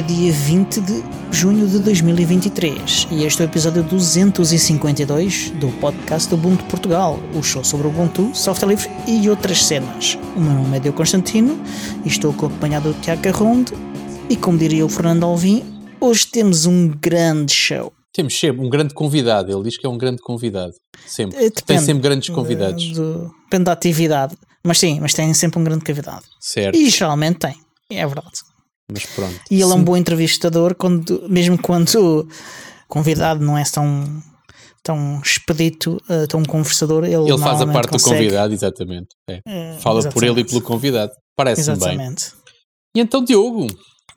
é dia 20 de junho de 2023 e este é o episódio 252 do podcast do Ubuntu Portugal, o show sobre o Ubuntu, software livre e outras cenas. O meu nome é Deu Constantino e estou acompanhado do Tiago Carronde e como diria o Fernando Alvim, hoje temos um grande show. Temos sempre um grande convidado, ele diz que é um grande convidado. Sempre. Depende, tem sempre grandes convidados. Do, depende da atividade. Mas sim, mas tem sempre um grande convidado. Certo. E geralmente tem, é verdade. Mas pronto. E ele sim. é um bom entrevistador, quando, mesmo quando o convidado não é tão, tão expedito, uh, tão conversador. Ele, ele faz a parte consegue. do convidado, exatamente. É. É, Fala exatamente. por ele e pelo convidado. Parece-me bem. E então, Diogo,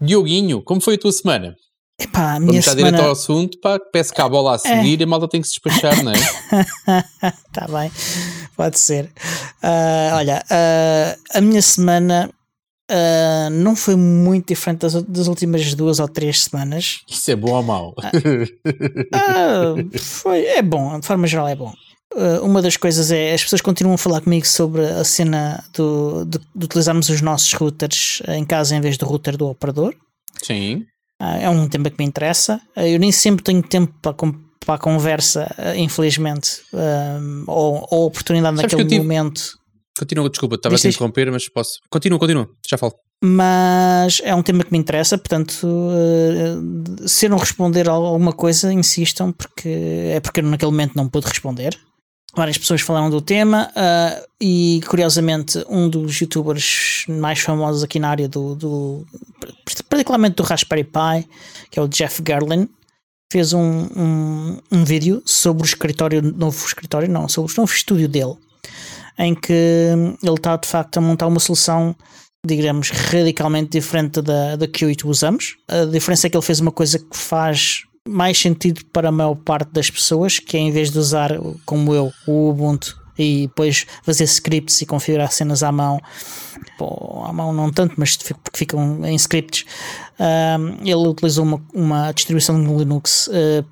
Dioguinho, como foi a tua semana? Epá, a minha Vamos semana... direto ao assunto, pá, peço que a bola a seguir é. e a malta tem que se despachar, não é? Está bem, pode ser. Uh, olha, uh, a minha semana uh, não foi muito diferente das, das, últimas duas ou três semanas. Isso é bom ou mau? foi, é bom, de forma geral é bom. uma das coisas é as pessoas continuam a falar comigo sobre a cena do, de, de utilizarmos os nossos routers em casa em vez do router do operador. Sim. É um tema que me interessa. Eu nem sempre tenho tempo para, para a conversa, infelizmente, ou, ou oportunidade Sabes naquele tive... momento. Continua, desculpa, estava a te interromper, mas posso. Continua, continua, já falo. Mas é um tema que me interessa, portanto, se eu não responder a alguma coisa, insistam, porque é porque eu naquele momento não pude responder várias pessoas falaram do tema uh, e curiosamente um dos youtubers mais famosos aqui na área do, do particularmente do Raspberry Pi que é o Jeff Garlin fez um, um, um vídeo sobre o escritório, novo escritório não, sobre o novo estúdio dele em que ele está de facto a montar uma solução digamos radicalmente diferente da, da que usamos. A diferença é que ele fez uma coisa que faz mais sentido para a maior parte das pessoas, que é em vez de usar, como eu, o Ubuntu e depois fazer scripts e configurar cenas à mão, à mão não tanto, mas porque ficam em scripts, um, ele utilizou uma, uma distribuição de Linux uh,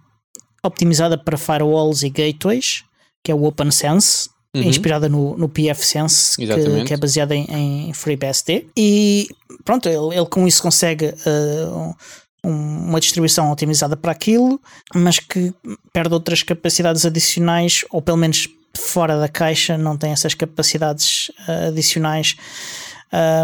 optimizada para firewalls e gateways, que é o OpenSense, uhum. inspirada no, no PFSense, que, que, é baseada em, em FreeBSD. E pronto, ele, ele com isso consegue uh, uma distribuição otimizada para aquilo, mas que perde outras capacidades adicionais, ou pelo menos fora da caixa, não tem essas capacidades uh, adicionais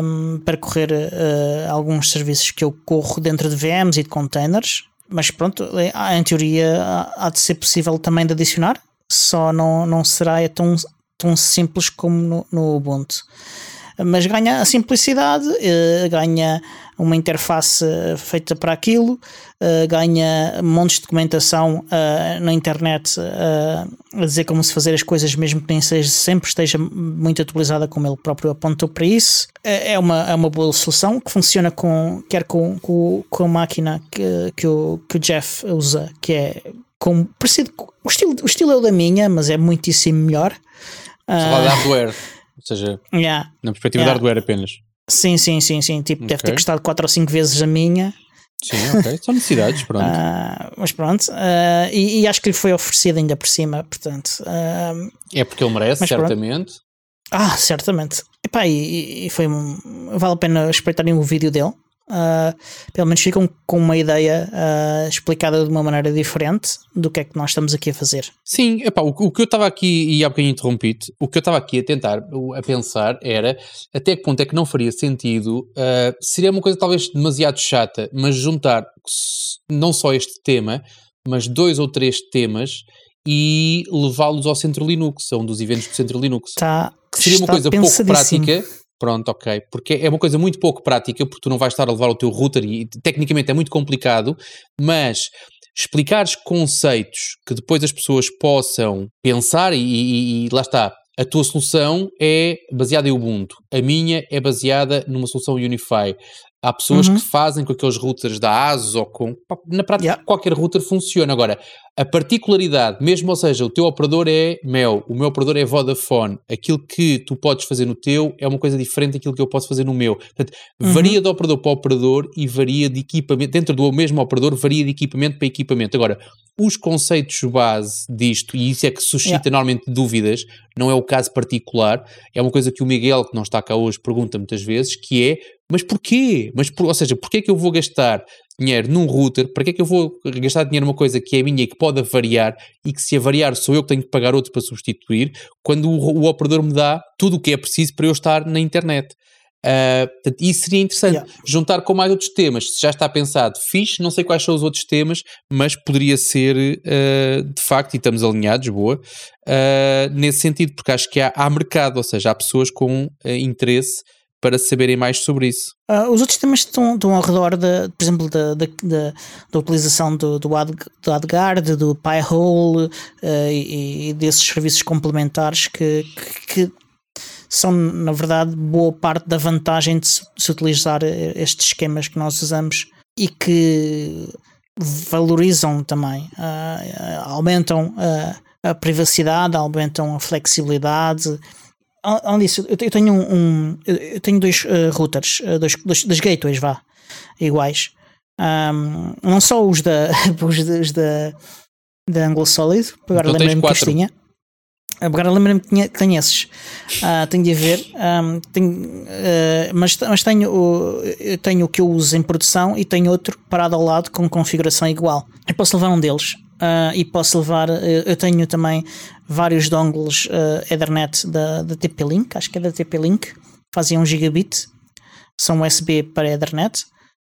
um, para correr uh, alguns serviços que eu corro dentro de VMs e de containers. Mas pronto, é, em teoria há de ser possível também de adicionar, só não, não será tão, tão simples como no, no Ubuntu mas ganha a simplicidade, uh, ganha uma interface feita para aquilo, uh, ganha montes de documentação uh, na internet a dizer como se fazer as coisas, mesmo que nem seja, sempre esteja muito atualizada, como ele próprio apontou para isso. É uma, é uma boa solução que funciona com, quer com, com, com a máquina que, que, o, que o Jeff usa, que é com, parecido, o estilo, o estilo é o da minha, mas é muitíssimo melhor. Uh, hardware. Ou seja, yeah. na perspectiva yeah. de hardware apenas. Sim, sim, sim, sim. Tipo, okay. deve ter custado 4 ou 5 vezes a minha. Sim, ok. São necessidades, pronto. Uh, mas pronto. Uh, e, e, acho que lhe foi oferecido ainda por cima, portanto. Uh, é porque ele merece, certamente. Pronto. Ah, certamente. Epá, e, e foi. Vale a pena espreitarem o vídeo dele uh, pelo menos ficam com uma ideia uh, explicada de uma maneira diferente do que é que nós estamos aqui a fazer. Sim, epá, o, o que eu estava aqui, e há bocadinho interrompi o que eu estava aqui a tentar, a pensar era até que ponto é que não faria sentido, uh, seria uma coisa talvez demasiado chata, mas juntar não só este tema, mas dois ou três temas e levá-los ao Centro Linux, a um dos eventos do Centro Linux. Tá, seria uma coisa pouco prática Pronto, ok. Porque é uma coisa muito pouco prática, porque tu não vais estar a levar o teu router e tecnicamente é muito complicado, mas explicares conceitos que depois as pessoas possam pensar e, e, e lá está. A tua solução é baseada em Ubuntu, a minha é baseada numa solução Unify. Há pessoas uhum. que fazem com aqueles routers da ASUS ou com. Na prática, yeah. qualquer router funciona. Agora, a particularidade, mesmo, ou seja, o teu operador é Mel, o meu operador é Vodafone, aquilo que tu podes fazer no teu é uma coisa diferente daquilo que eu posso fazer no meu. Portanto, uhum. varia de operador para operador e varia de equipamento. Dentro do mesmo operador, varia de equipamento para equipamento. Agora, os conceitos base disto, e isso é que suscita yeah. normalmente dúvidas, não é o caso particular, é uma coisa que o Miguel, que não está cá hoje, pergunta muitas vezes, que é, mas porquê? Mas por, ou seja, porquê é que eu vou gastar dinheiro num router, para que é que eu vou gastar dinheiro numa coisa que é minha e que pode variar e que se a variar sou eu que tenho que pagar outro para substituir, quando o, o operador me dá tudo o que é preciso para eu estar na internet. Uh, portanto, isso seria interessante. Yeah. Juntar com mais outros temas. Se já está pensado, fixe, não sei quais são os outros temas, mas poderia ser uh, de facto, e estamos alinhados, boa, uh, nesse sentido, porque acho que há, há mercado, ou seja, há pessoas com interesse para saberem mais sobre isso. Uh, os outros temas estão, estão ao redor, de, por exemplo, da, utilização do, do, Ad, do AdGuard, do Pi-hole uh, e, e, desses serviços complementares que, que, que, são, na verdade, boa parte da vantagem de se, se utilizar estes esquemas que nós usamos e que valorizam também, uh, aumentam a privacidade, aumentam a flexibilidade além disso, eu tenho um, um eu tenho dois uh, routers, uh, dois, dois, dois, gateways, vá, iguais. Um, não só os da, os, da, os da, da Angle Solid, agora então lembrei-me que tinha. Agora lembrei-me que, tinha, que tenho esses. Uh, tenho de ver. Um, tenho, uh, mas, mas tenho, o, tenho o que eu uso em produção e tenho outro parado ao lado com configuração igual. Eu posso levar um deles uh, e posso levar. Eu tenho também vários dongles uh, Ethernet da, da TP-Link, acho que é da TP-Link, fazem 1 gigabit, são USB para Ethernet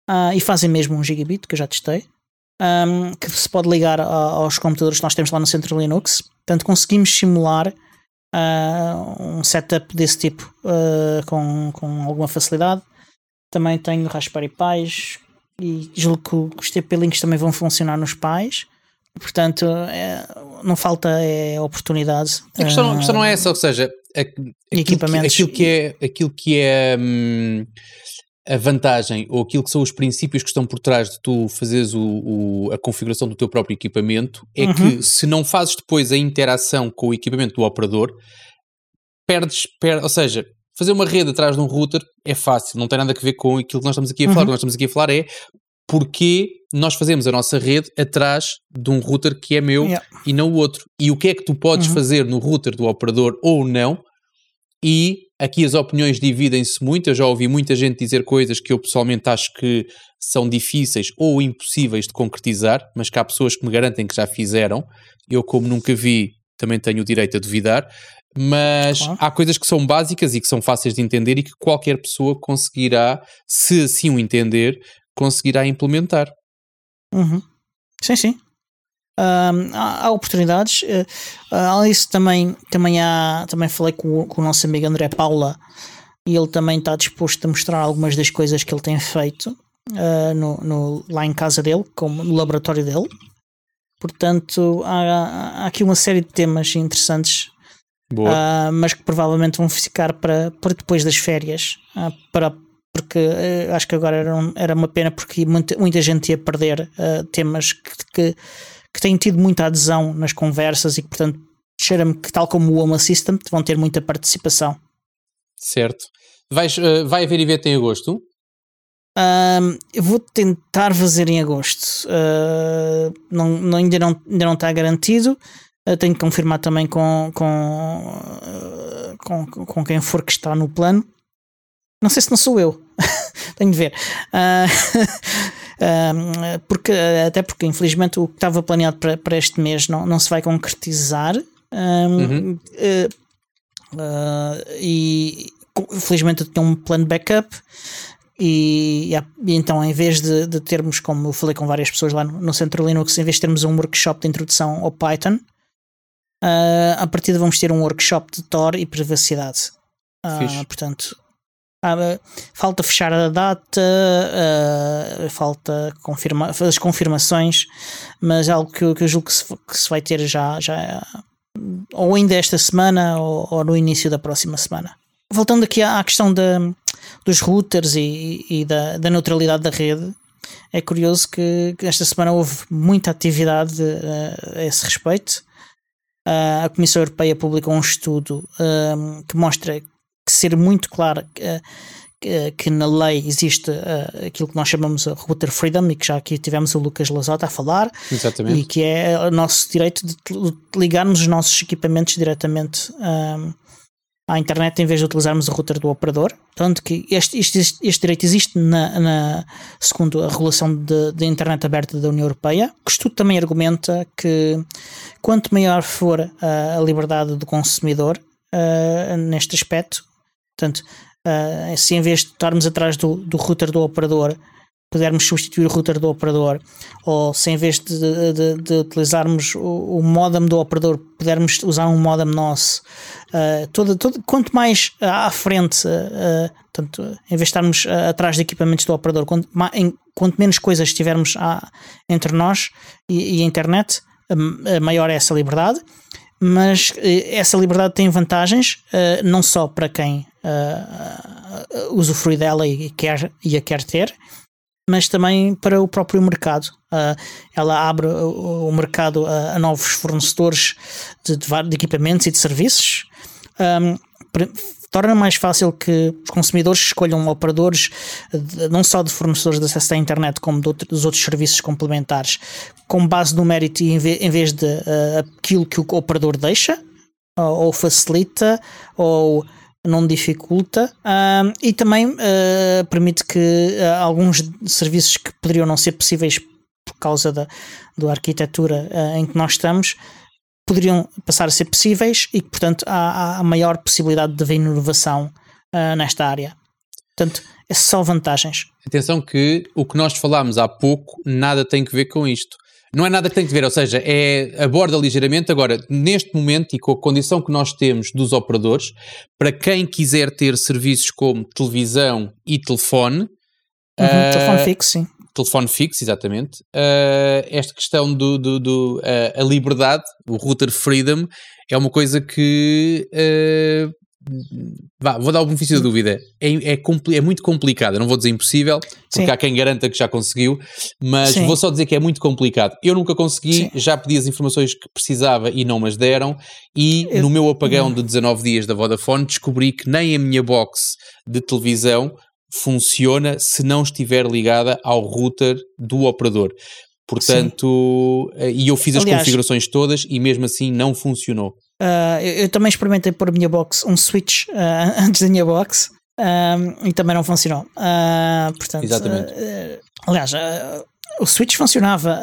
uh, e fazem mesmo 1 gigabit, que eu já testei, um, que se pode ligar a, aos computadores que nós temos lá no Centro Linux. Portanto, conseguimos simular uh, um setup desse tipo com, com alguma facilidade. Também tenho Raspberry Pis e julgo que os TP-Links também vão funcionar nos Pis. Portanto, é, não falta é, oportunidade. A questão, a questão não é essa, ou seja, aquilo, equipamentos. Que, aquilo que é, aquilo que é hum, a vantagem ou aquilo que são os princípios que estão por trás de tu fazeres o, o a configuração do teu próprio equipamento é uhum. que se não fazes depois a interação com o equipamento do operador, perdes, per, ou seja, fazer uma rede atrás de um router é fácil, não tem nada a ver com aquilo que nós estamos aqui a falar. Uhum. O que nós estamos aqui a falar é porque nós fazemos a nossa rede atrás de um router que é meu yeah. e não o outro. E o que é que tu podes uhum. fazer no router do operador ou não? E aqui as opiniões dividem-se muito. Eu já ouvi muita gente dizer coisas que eu pessoalmente acho que são difíceis ou impossíveis de concretizar, mas que há pessoas que me garantem que já fizeram. Eu, como nunca vi, também tenho o direito a duvidar. Mas claro. há coisas que são básicas e que são fáceis de entender e que qualquer pessoa conseguirá, se assim o entender, conseguirá implementar. Uhum. Sim, sim. Um, há, há, oportunidades. Uh, além disso, também, também, há, também falei com, com o nosso amigo André Paula e ele também está disposto a mostrar algumas das coisas que ele tem feito uh, no, no, lá em casa dele, como no laboratório dele. Portanto, há, há aqui uma série de temas interessantes, uh, mas que provavelmente vão ficar para, para depois das férias, uh, para porque uh, acho que agora era, um, era uma pena porque muita, muita gente ia perder uh, temas que, que, que, têm tido muita adesão nas conversas e que, portanto, cheira-me que, tal como o Home Assistant, vão ter muita participação. Certo. Vais, uh, vai haver evento em agosto? Um, eu vou tentar fazer em agosto. não, não, ainda, não, ainda não está garantido. tenho que confirmar também com, com, com, com quem for que está no plano não sei se não sou eu. Tenho de ver. Uh, porque, até porque, infelizmente, o que estava planeado para, para este mês não, não se vai concretizar. Um, uhum. uh, e felizmente eu tenho um plano de backup. E, e, então, em vez de, de, termos, como eu falei com várias pessoas lá no, no Centro Linux, em vez de termos um workshop de introdução ao Python, uh, a partir de vamos ter um workshop de Tor e privacidade. Uh, portanto, ah, falta fechar a data, uh, falta confirmar, as confirmações, mas é algo que, eu, que eu julgo que se, que se, vai ter já, já ou ainda esta semana ou, ou, no início da próxima semana. Voltando aqui à, questão dos routers e, e da, da, neutralidade da rede, é curioso que, que esta semana houve muita atividade uh, a esse respeito. Uh, a Comissão Europeia publicou um estudo que mostra ser muito claro que, que na lei existe uh, aquilo que nós chamamos de router freedom e que já aqui tivemos o Lucas Lazota a falar. Exatamente. E que é o nosso direito de ligarmos os nossos equipamentos diretamente um, à internet em vez de utilizarmos o router do operador. Tanto que este, este, este direito existe na, na, segundo a regulação de, internet aberta da União Europeia. O estudo também argumenta que quanto maior for a, a liberdade do consumidor uh, neste aspecto, portanto, uh, se em vez de estarmos atrás do, do router do operador pudermos substituir o router do operador, ou se em vez de, de, de utilizarmos o, o, modem do operador, pudermos usar um modem nosso, uh, todo, todo, quanto mais à frente, uh, tanto, em vez de estarmos atrás de equipamentos do operador, quanto, em, quanto menos coisas tivermos entre nós e, e a internet, maior é essa liberdade. Mas essa liberdade tem vantagens, não só para quem usufrui dela e, quer, e a quer ter, mas também para o próprio mercado. Uh, ela abre o, o mercado a, a, novos fornecedores de, de, equipamentos e de serviços. Um, torna mais fácil que os consumidores escolham operadores de, não só de fornecedores de acesso à internet, como outro, dos outros serviços complementares, com base no mérito em vez, em vez de uh, aquilo que o operador deixa, ou, ou facilita, ou não dificulta e também uh, permite que uh, alguns serviços que poderiam não ser possíveis por causa da, da arquitetura em que nós estamos poderiam passar a ser possíveis e que, portanto, há, há maior possibilidade de haver inovação nesta área. Portanto, é só vantagens. Atenção que o que nós falámos há pouco nada tem que ver com isto. Não é nada que tem que ver, ou seja, é aborda ligeiramente. Agora, neste momento e com a condição que nós temos dos operadores, para quem quiser ter serviços como televisão e telefone. Uhum, uh, telefone fixo, sim. Telefone fixo, exatamente. Uh, esta questão do, do, do uh, a liberdade, o router freedom, é uma coisa que Vá, vou dar o benefício da dúvida. É, é, é, muito complicado. não vou dizer impossível, porque Sim. há quem garanta que já conseguiu, mas Sim. vou só dizer que é muito complicado. Eu nunca consegui, Sim. já pedi as informações que precisava e não mas deram. E Eu... no meu apagão de 19 dias da Vodafone, descobri que nem a minha box de televisão funciona se não estiver ligada ao router do operador. Portanto, eh, e eu fiz as Aliás, configurações todas e mesmo assim não funcionou. Uh, eu, eu, também experimentei pôr a minha box, um switch uh, antes da minha box um, e também não funcionou. Uh, portanto, Exatamente. aliás, o switch funcionava,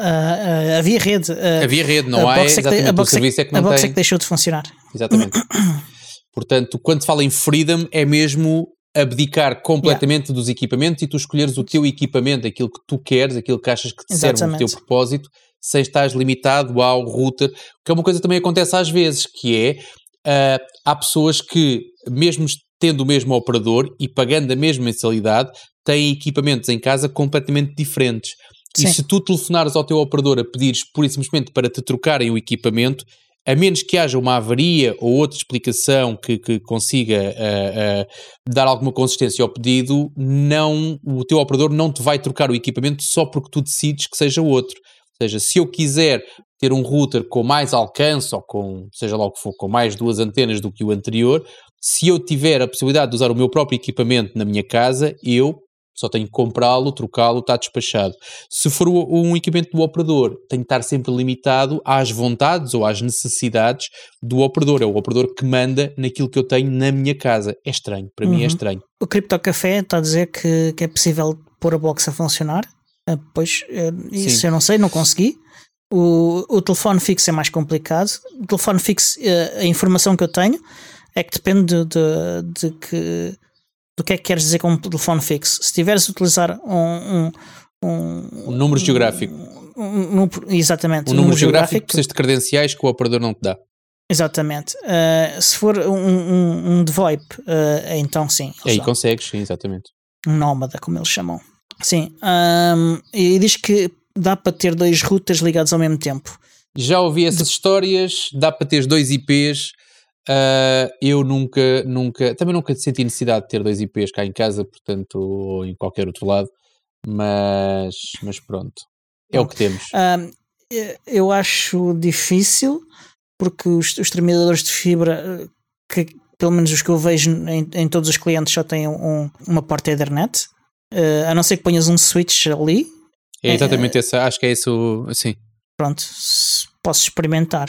havia rede. havia rede, não há, é exatamente, a box o serviço é que não A box é que deixou de funcionar. Exatamente. Portanto, quando se fala em freedom, é mesmo abdicar completamente yeah. dos equipamentos e tu escolheres o teu equipamento, aquilo que tu queres, aquilo que achas que te Exatamente. serve o teu propósito sem estar limitado ao router, que é uma coisa que também acontece às vezes, que é, uh, há pessoas que, mesmo tendo o mesmo operador e pagando a mesma mensalidade, têm equipamentos em casa completamente diferentes. Sim. E se tu telefonares ao teu operador a pedires pura e simplesmente para te trocarem o equipamento, a menos que haja uma avaria ou outra explicação que, que consiga uh, uh, dar alguma consistência ao pedido, não, o teu operador não te vai trocar o equipamento só porque tu decides que seja outro. Seja, se eu quiser ter um router com mais alcance ou com, seja lá o que for, com mais duas antenas do que o anterior, se eu tiver a possibilidade de usar o meu próprio equipamento na minha casa, eu só tenho que comprá-lo, trocá-lo, está despachado. Se for um equipamento do operador, tenho que estar sempre limitado às vontades ou às necessidades do operador. É o operador que manda naquilo que eu tenho na minha casa. É estranho, para uhum. mim é uhum. estranho. O Crypto Café está a dizer que, que é possível pôr a box a funcionar? Ah, pois, eh, isso Sim. eu não sei, não consegui. O, o telefone fixo é mais complicado. O telefone fixo, eh, a informação que eu tenho é que depende de, de, de que, do que é que queres dizer com um telefone fixo. Se estiveres a utilizar um, um, um, um número geográfico. Exatamente. Um, número, número geográfico precisas de credenciais que o operador não te dá. Exatamente. Uh, se for um, um, de VoIP, uh, então sim. Aí consegues, sim, exatamente. Um nómada, como eles chamam. Sim, um, e diz que dá para ter dois routers ligados ao mesmo tempo. Já ouvi essas de... histórias, dá para ter dois IPs. Uh, eu nunca, nunca, também nunca senti necessidade de ter dois IPs cá em casa, portanto, ou em qualquer outro lado, mas, mas pronto, é o que temos. Um, eu acho difícil porque os, os terminadores de fibra que pelo menos os que eu vejo em, em todos os clientes só têm um, uma porta Ethernet, uh, a não ser que ponhas um switch ali. É exatamente uh, essa, acho que é isso, assim. Pronto, posso experimentar.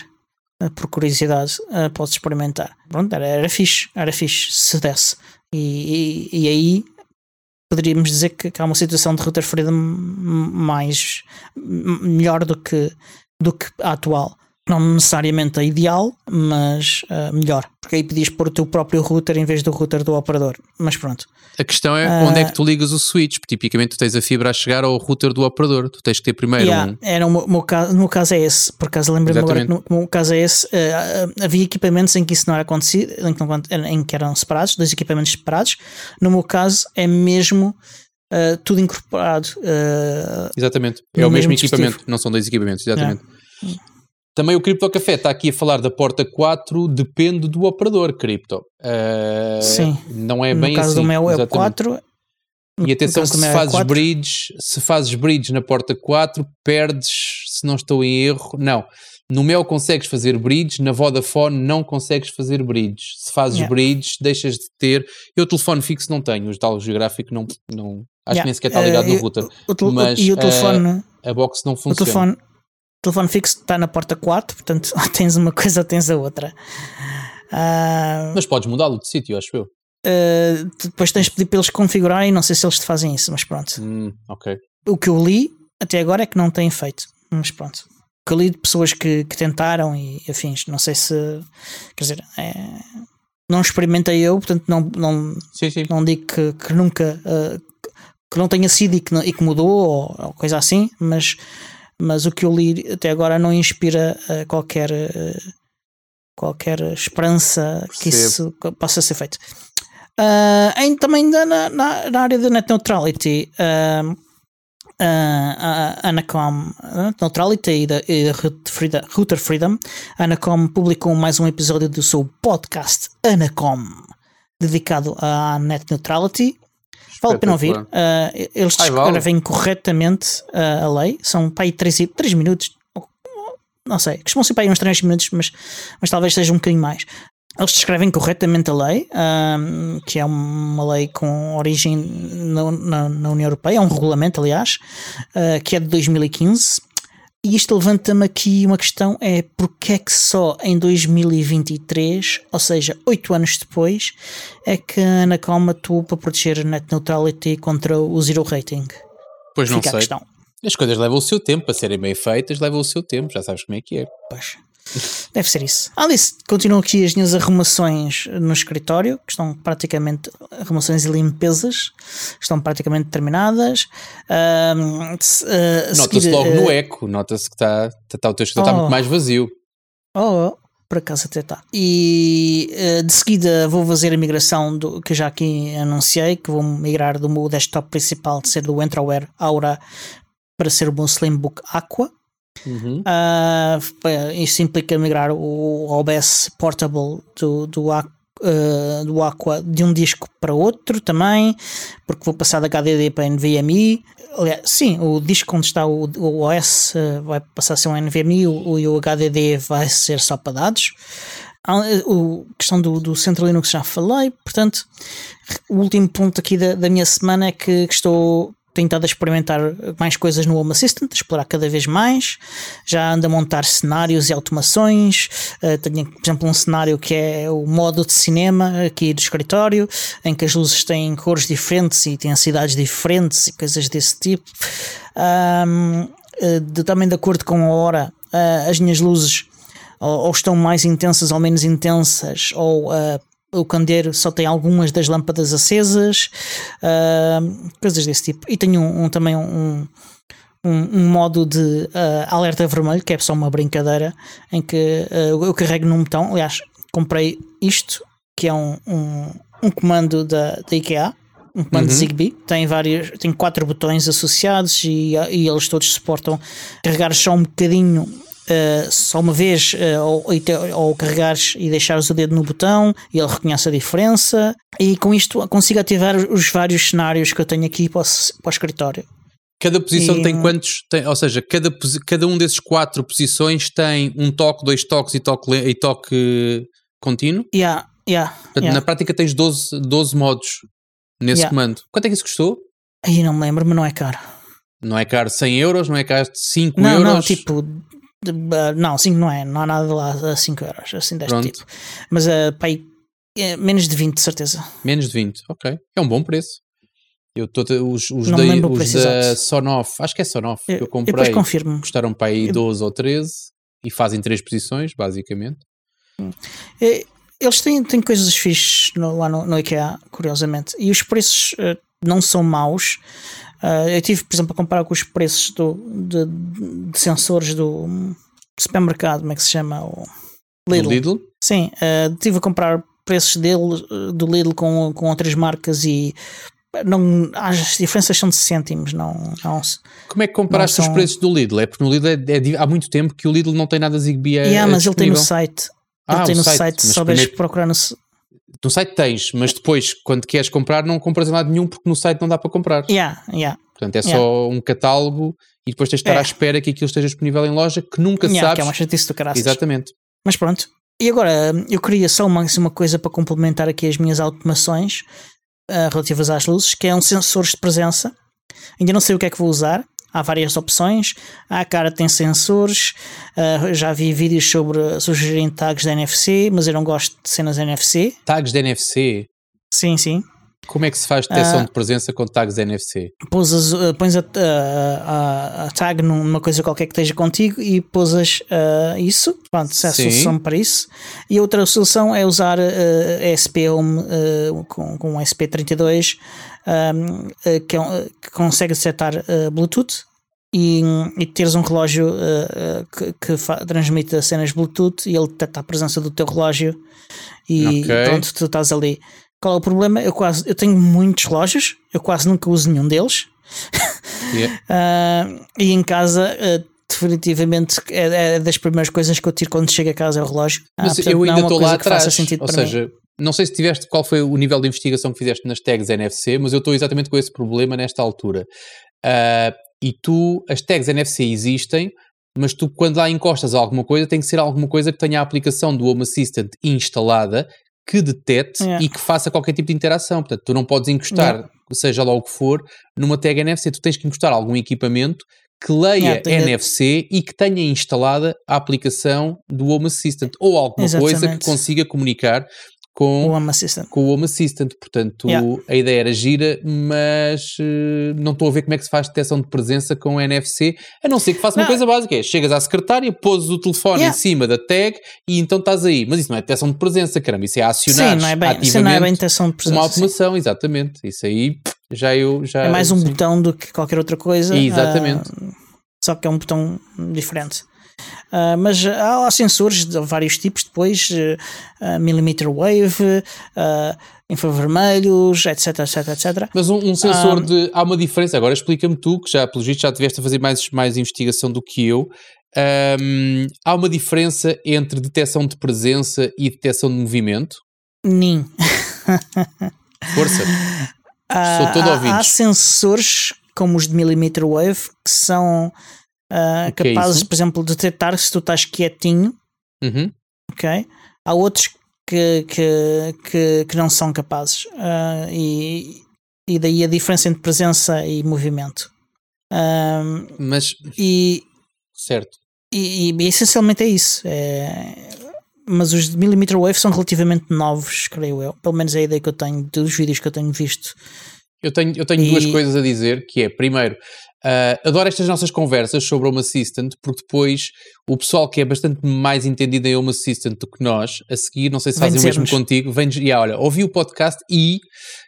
Uh, por curiosidade, uh, posso experimentar. Pronto, era, era fixe, era fixe se desse. E, e, e aí poderíamos dizer que, que há uma situação de router freedom mais melhor do que, do que a atual não necessariamente a ideal, mas uh, melhor, porque aí podias pôr o teu próprio router em vez do router do operador. Mas pronto. A questão é uh, onde é que tu ligas o switch? Tipicamente tu tens a fibra a chegar ao router do operador, tu tens que ter primeiro yeah, um. Era o meu, caso, no meu caso é esse, por acaso lembro-me agora que no, meu caso é esse. Uh, havia equipamentos em que isso não era acontecido, em que, não, em que eram separados, dois equipamentos separados. No meu caso é mesmo. Tudo incorporado. Exatamente. É o mesmo, mesmo equipamento, não são dois equipamentos, exatamente. Yeah. Também o Cripto Café está aqui a falar da porta 4, depende do operador cripto. Uh, Sim. Não é no bem caso assim. do meu é 4. E atenção que se é fazes é bridge, se fazes bridge na porta 4, perdes, se não estou em erro. Não. No Mel consegues fazer bridge, na Vodafone não consegues fazer bridge. Se fazes yeah. bridge, deixas de ter. Eu o telefone fixo não tenho, os dados geográficos não, não acho yeah. que nem sequer está ligado uh, no router. O, o, mas e o telefone, uh, a box não funciona. O telefone, telefone fixo está na porta 4, portanto, ou tens uma coisa ou tens a outra. Uh, mas podes mudá-lo de sítio, acho eu. Uh, depois tens de pedir para eles configurarem, não sei se eles te fazem isso, mas pronto. Hum. O que eu li até agora é que não têm feito, mas pronto. O que eu li de pessoas que, que tentaram e afins, não sei se. Quer dizer, é, não experimentei eu, portanto, não, não, sim, sim. não digo que, que nunca. Uh, que não tenha sido e que, e que mudou ou, ou coisa assim, mas mas o que eu li até agora não inspira uh, qualquer, uh, qualquer esperança Percebo. que isso possa ser feito. Uh, em, também na, na, na, área da net neutrality, uh, a Anacom Neutrality e da, e da Router Freedom, a Anacom publicou mais um episódio do seu podcast Anacom, dedicado à net neutrality Vale a pena ouvir. Uh, eles descrevem vale. corretamente uh, a lei. São para aí 3, 3 minutos. Não sei. Costumam ser para aí uns 3 minutos, mas, mas talvez seja um bocadinho mais. Eles descrevem corretamente a lei, uh, que é uma lei com origem na, na, na União Europeia, é um regulamento, aliás, que é de 2015 e isto levanta-me aqui uma questão: é porque é que só em 2023, ou seja, oito anos depois, é que a Anacom atuou para proteger a net neutrality contra o zero rating? Pois não Fica sei. As coisas levam o seu tempo, para serem bem feitas, levam o seu tempo, já sabes como é que é. Pois. Deve ser isso. Alice, continuam aqui as minhas arrumações no escritório, que estão praticamente arrumações e limpezas, estão praticamente terminadas. Uh, uh, nota-se logo no eco, nota-se que está tá, o teu escritório oh, está muito mais vazio. Oh, oh por acaso até está. E uh, de seguida vou fazer a migração do, que já aqui anunciei, que vou migrar do meu desktop principal de ser do Entraware Aura para ser o meu Slimbook Aqua. Uhum. Uh, isso implica migrar o OBS Portable do, do, uh, do Aqua de um disco para outro também, porque vou passar da HDD para NVMe. Aliás, sim, o disco onde está o, o OS uh, vai passar a ser um NVMe o, e o HDD vai ser só para dados. A questão do, do Centro Linux já falei, portanto, o último ponto aqui da, da minha semana é que estou tenho estado a experimentar mais coisas no Home Assistant, a explorar cada vez mais. Já ando a montar cenários e automações. Uh, tenho, por exemplo, um cenário que é o modo de cinema aqui do escritório, em que as luzes têm cores diferentes e intensidades diferentes e coisas desse tipo. Um, uh, de, também de acordo com a hora, uh, as minhas luzes ou, ou, estão mais intensas ou menos intensas, ou o candeeiro só tem algumas das lâmpadas acesas, uh, coisas desse tipo. E tenho um, um também um, um, um, modo de uh, alerta vermelho, que é só uma brincadeira, em que uh, eu carrego num botão. Aliás, comprei isto, que é um, um, comando da, da IKEA. Um comando uhum. Zigbee, tem vários, tem quatro botões associados e, e eles todos suportam carregar só um bocadinho uh, só uma vez uh, ou, ou carregares e deixares o dedo no botão e ele reconhece a diferença. E com isto consigo ativar os vários cenários que eu tenho aqui para o, para o escritório. Cada posição e, tem quantos? Tem, ou seja, cada, cada um desses quatro posições tem um toque, dois toques e toque, e toque contínuo? Yeah, Yeah, Portanto, yeah. na prática tens 12, 12 modos nesse Yeah. comando. Quanto é que isso custou? Aí não me lembro, mas não é caro. Não é caro 100 euros, não é caro 5 Não, euros. não, tipo. Uh, não, 5 não é. Não há nada lá a 5 euros, assim deste Pronto. tipo. Mas uh, pá, aí, é menos de 20, de certeza. Menos de 20, ok. É um bom preço. Eu tô, os os, da, os da. Sonoff, acho que é Sonoff, que Eu, eu eu depois comprei, confirmo. custaram para aí Eu- 12 ou 13 e fazem três posições, basicamente. É, Eles têm, têm coisas fixes no- lá no, no IKEA, curiosamente, e os preços uh, não são maus. Uh, eu tive, por exemplo, a comparar com os preços do, de, de sensores do supermercado, como é que se chama? O Lidl. Lidl, Sim, uh, tive a comparar preços dele, do Lidl com, com outras marcas e não, as diferenças são de cêntimos, não, não como é que comparaste Não os são- preços do Lidl? É porque no Lidl é, é há muito tempo que o Lidl não tem nada Zigbee a, Yeah, mas ele tem no site. Ah, ele tem no site, site, se souberes primeiro- procurar no. No site tens, mas depois, quando queres comprar, não compras em lado nenhum porque no site não dá para comprar. Yeah, yeah. Portanto, é Yeah. só um catálogo e depois tens de estar É. à espera que aquilo esteja disponível em loja, que nunca yeah, sabes. que é uma chatice do caraças. Exatamente. Mas pronto. E agora, eu queria só uma, assim, uma coisa para complementar aqui as minhas automações ah, relativas às luzes, que é um sensores de presença. Ainda não sei o que é que vou usar. Há várias opções. A cara tem sensores. ah, já vi vídeos sobre sugerirem tags da NFC, mas eu não gosto de cenas NFC. Tags de NFC. Sim, sim. Como é que se faz detecção Ah. de presença com tags de NFC? Pousas, uh, pões a, a- a- a tag numa coisa qualquer que esteja contigo e pousas uh, isso. Pronto, é a Sim. solução para isso. E outra solução é usar uh, SP Home uh, com, com um SP32 um, uh, que, é um- uh, que consegue detectar uh, Bluetooth. E, e teres um relógio uh, uh, que, que transmite cenas Bluetooth e ele detecta a presença do teu relógio e Ok. pronto, tu estás ali. Qual é o problema? Eu quase eu tenho muitos relógios, eu quase nunca uso nenhum deles. Yeah. Ah, e em casa, ah, definitivamente, é, é das primeiras coisas que eu tiro quando chego a casa é o relógio. Ah, Mas portanto, eu é ainda estou coisa lá atrás. Ou para mim. Não sei se tiveste qual foi o nível de investigação que fizeste nas tags NFC, mas eu estou exatamente com esse problema nesta altura. Ah, e tu, as tags NFC existem, mas tu, quando lá encostas a alguma coisa, tem que ser alguma coisa que tenha a aplicação do Home Assistant instalada, que detecte Yeah. e que faça qualquer tipo de interação. Portanto, tu não podes encostar, Yeah. seja lá o que for, numa tag NFC. Tu tens que encostar algum equipamento que leia Yeah, tem- NFC e que tenha instalada a aplicação do Home Assistant ou alguma coisa que Exatamente. consiga comunicar com O Home Assistant. com o Home Assistant. Portanto, Yeah. a ideia era gira, mas eh, não estou a ver como é que se faz detecção de presença com o NFC, a não ser que faça uma Não. coisa básica: é chegas à secretária, pôs o telefone Yeah. em cima da tag e então estás aí. Mas isso não é detecção de presença, caramba, isso é acionar Sim, não é bem, ativamente não é bem detecção de presença. uma sim. automação, exatamente. Isso aí já eu já. É mais um sim. botão do que qualquer outra coisa. Exatamente. ah, só que é um botão diferente. Ah, mas há, há sensores de vários tipos depois, uh, millimeter wave, ah, infravermelhos, etc, etc, etc. Mas um, um sensor Ah. de. Há uma diferença, agora explica-me tu, que já, pelo visto, já tiveste a fazer mais, mais investigação do que eu. Ahm, há uma diferença entre detecção de presença e detecção de movimento? Nim. Força. Há- Sou todo ouvidos. Há sensores como os de millimeter wave que são é capazes, isso? por exemplo, de detectar se tu estás quietinho, Uhum. ok? Há outros que, que, que, que não são capazes Ah, e, e daí a diferença entre presença e movimento. Mas, e, certo. e, e essencialmente é isso. É- mas os de millimeter wave são relativamente novos, creio eu. Pelo menos é a ideia que eu tenho dos vídeos que eu tenho visto. Eu tenho, eu tenho E- duas coisas a dizer, que é, primeiro, ah, adoro estas nossas conversas sobre Home Assistant, porque depois o pessoal que é bastante mais entendido em Home Assistant do que nós, a seguir, não sei se fazem o mesmo contigo, vem e olha, ouvi o podcast e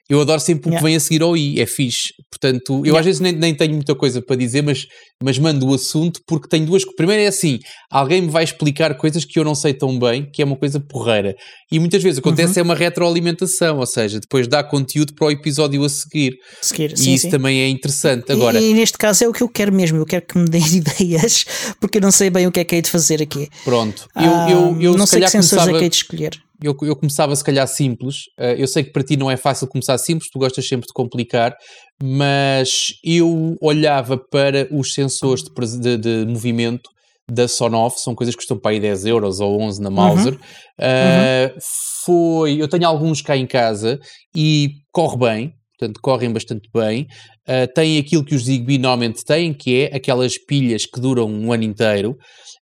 eu adoro sempre o que Yeah. vem a seguir ao i, é fixe. Portanto, eu Yeah. às vezes nem, nem tenho muita coisa para dizer, mas, mas mando o assunto porque tenho duas. Primeiro é assim: alguém me vai explicar coisas que eu não sei tão bem, que é uma coisa porreira. E muitas vezes acontece Uhum. é uma retroalimentação, ou seja, depois dá conteúdo para o episódio a seguir. Seguir. E Sim, isso sim. também é interessante. E- Agora, E, neste caso é o que eu quero mesmo. Eu quero que me deem ideias, porque eu não sei bem o que é que hei de fazer aqui. pronto. Eu, Ah, eu, eu não se sei que sensores é começava, que hei de escolher. eu, eu começava se calhar simples. Uh, eu sei que para ti não é fácil começar simples, tu gostas sempre de complicar, mas eu olhava para os sensores de, de- de movimento da Sonoff, são coisas que custam para aí 10 euros ou 11 na Mauser. Uhum. Uh, foi, eu tenho alguns cá em casa e corre bem, portanto correm bastante bem. Uh, tem aquilo que os Zigbee normalmente têm, que é aquelas pilhas que duram um ano inteiro.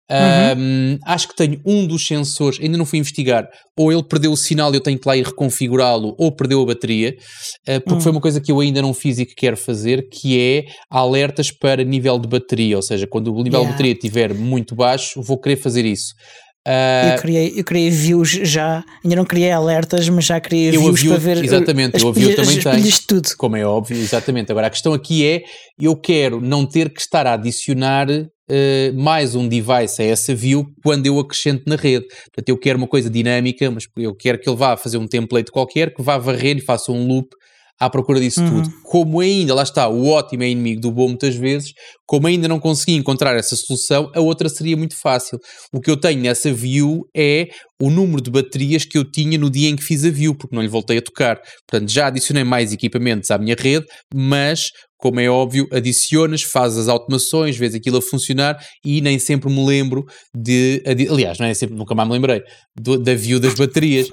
Uhum. Um, acho que tenho um dos sensores, ainda não fui investigar, ou ele perdeu o sinal e eu tenho que lá ir reconfigurá-lo, ou perdeu a bateria, uh, porque uhum. foi uma coisa que eu ainda não fiz e que quero fazer, que é alertas para nível de bateria, ou seja, quando o nível yeah. de bateria estiver muito baixo, vou querer fazer isso. Uh, eu, criei, eu criei views já, ainda não criei alertas, mas já criei views avio, para ver. Exatamente, as, eu avio também tenho. tudo. Como é óbvio, exatamente. Agora a questão aqui é: eu quero não ter que estar a adicionar uh, mais um device a essa view quando eu acrescento na rede. Portanto, eu quero uma coisa dinâmica, mas eu quero que ele vá fazer um template qualquer, que vá varrer e faça um loop à procura disso uhum. tudo. Como ainda, lá está, o ótimo é inimigo do bom muitas vezes, como ainda não consegui encontrar essa solução, a outra seria muito fácil. O que eu tenho nessa view é o número de baterias que eu tinha no dia em que fiz a view, porque não lhe voltei a tocar. Portanto, já adicionei mais equipamentos à minha rede, mas como é óbvio, adicionas, fazes as automações, vês aquilo a funcionar e nem sempre me lembro de. Aliás, não é sempre, nunca mais me lembrei do, da view das baterias,